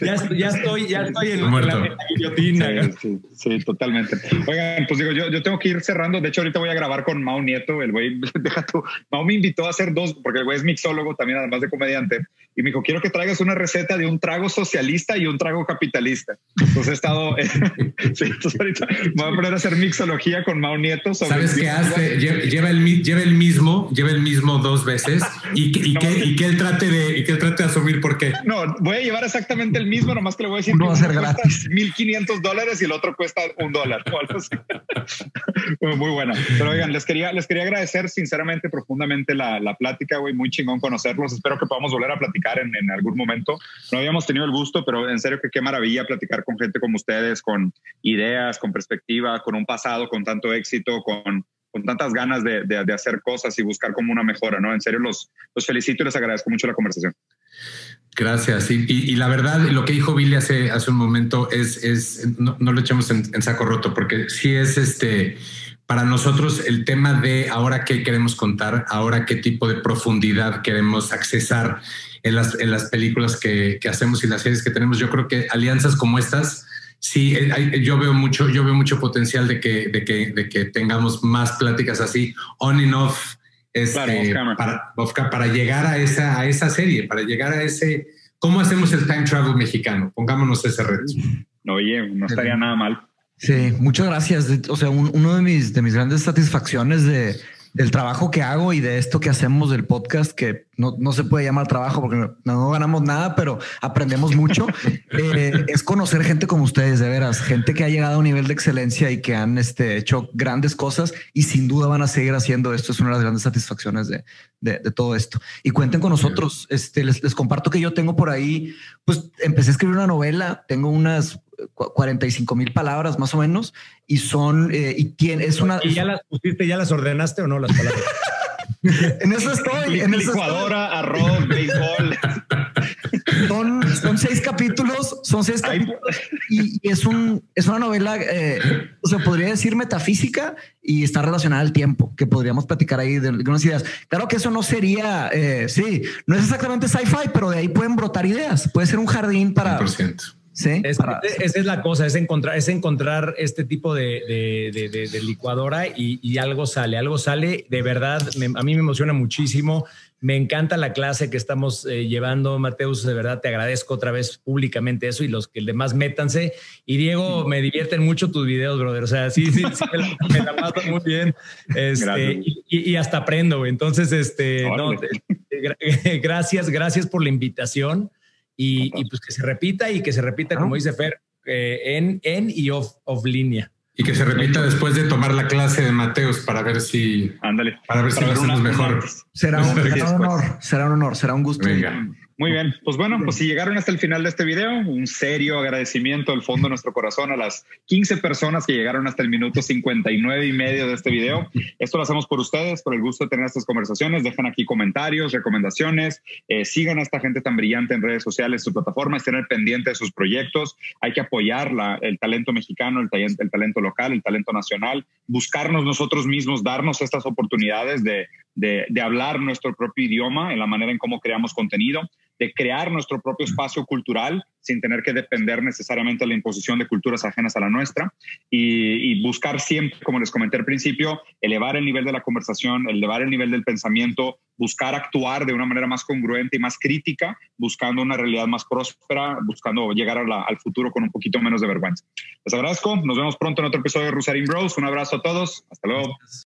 ya, ya, estoy, ya estoy en, la guillotina. Sí, sí, totalmente. Oigan, pues digo, yo, yo tengo que ir cerrando. De hecho, ahorita voy a grabar con Mau Nieto. El güey, deja tú. Mau me invitó a hacer dos, porque el güey es mixólogo también, además de comediante. Y me dijo, quiero que traigas una receta de un trago socialista y un trago capitalista. Entonces he estado, sí, entonces ahorita me voy a poner a hacer mixología con Mau Nieto. ¿Sabes qué hace? Lleva el, lleva el mismo, lleva el mismo dos veces y, y, que, y que él trate de, y que él trate de asumir por qué. No, voy a llevar esa exactamente el mismo, nomás que le voy a decir no va a ser gratis. 1500 dólares y el otro cuesta un dólar. muy buena. Pero oigan, les quería, les quería agradecer sinceramente, profundamente la, la plática, güey. Muy chingón conocerlos. Espero que podamos volver a platicar en, en, algún momento. No habíamos tenido el gusto, pero en serio que qué maravilla platicar con gente como ustedes, con ideas, con perspectiva, con un pasado con tanto éxito, con con tantas ganas de, de, de, hacer cosas y buscar como una mejora, ¿no? En serio, los, los felicito y les agradezco mucho la conversación. Gracias. Y, y, la verdad, lo que dijo Billy hace, hace un momento es, es no, no, lo echemos en, saco roto, porque sí es este, para nosotros el tema de ahora qué queremos contar, ahora qué tipo de profundidad queremos accesar en las, en las películas que, que hacemos y las series que tenemos. Yo creo que alianzas como estas, sí, hay, yo veo mucho, yo veo mucho potencial de que, de que, de que tengamos más pláticas así, on and off este, para, para llegar a esa, a esa serie, para llegar a ese, ¿cómo hacemos el time travel mexicano? Pongámonos ese reto. Oye, no estaría nada mal. Sí, muchas gracias. O sea, uno de mis, de mis grandes satisfacciones de, del trabajo que hago y de esto que hacemos del podcast, que no, no se puede llamar trabajo porque no, ganamos nada, pero aprendemos mucho, eh, es conocer gente como ustedes, de veras, gente que ha llegado a un nivel de excelencia y que han este, hecho grandes cosas y sin duda van a seguir haciendo esto. Es una de las grandes satisfacciones de, de, de todo esto. Y cuenten con nosotros. Este, les, les comparto que yo tengo por ahí, pues empecé a escribir una novela, tengo unas 45 mil palabras más o menos y son eh, y tiene es una y ya las pusiste ya las ordenaste o no las palabras en eso estoy en licuadora arroz béisbol. Son, son seis capítulos son seis capítulos y, es un es una novela eh, o sea podría decir metafísica y está relacionada al tiempo que podríamos platicar ahí de algunas ideas. Claro que eso no sería eh, sí no es exactamente sci-fi pero de ahí pueden brotar ideas. Puede ser un jardín para 100% Sí. esa es la cosa, es encontrar, es encontrar este tipo de, licuadora y, algo sale, algo sale. De verdad, a mí me emociona muchísimo. Me encanta la clase que estamos eh, llevando, Mateus. De verdad, te agradezco otra vez públicamente eso y los que demás métanse. Y Diego, me divierten mucho tus videos, brother. O sea, sí, sí, sí me, la, paso muy bien. Este, y, hasta aprendo. Entonces, este, gracias, gracias por la invitación. Y, pues que se repita y que se repita, como dice Fer, eh, en, en y off, off línea. Y que se repita después de tomar la clase de Mateos para ver si. Ándale. Para ver si lo hacemos mejor. Será un, honor, será un honor, será un gusto. Muy bien, pues bueno, pues si llegaron hasta el final de este video, un serio agradecimiento al fondo de nuestro corazón a las 15 personas que llegaron hasta el minuto 59 y medio de este video. Esto lo hacemos por ustedes, por el gusto de tener estas conversaciones. Dejan aquí comentarios, recomendaciones, eh, sigan a esta gente tan brillante en redes sociales, su plataforma, estén al pendiente de sus proyectos. Hay que apoyar el talento mexicano, el el talento local, el talento nacional, buscarnos nosotros mismos, darnos estas oportunidades de, de, hablar nuestro propio idioma en la manera en cómo creamos contenido de crear nuestro propio espacio cultural sin tener que depender necesariamente de la imposición de culturas ajenas a la nuestra y, buscar siempre, como les comenté al principio, elevar el nivel de la conversación, elevar el nivel del pensamiento, buscar actuar de una manera más congruente y más crítica, buscando una realidad más próspera, buscando llegar al futuro con un poquito menos de vergüenza. Les agradezco, nos vemos pronto en otro episodio de Rusarín Bros. Un abrazo a todos, hasta luego.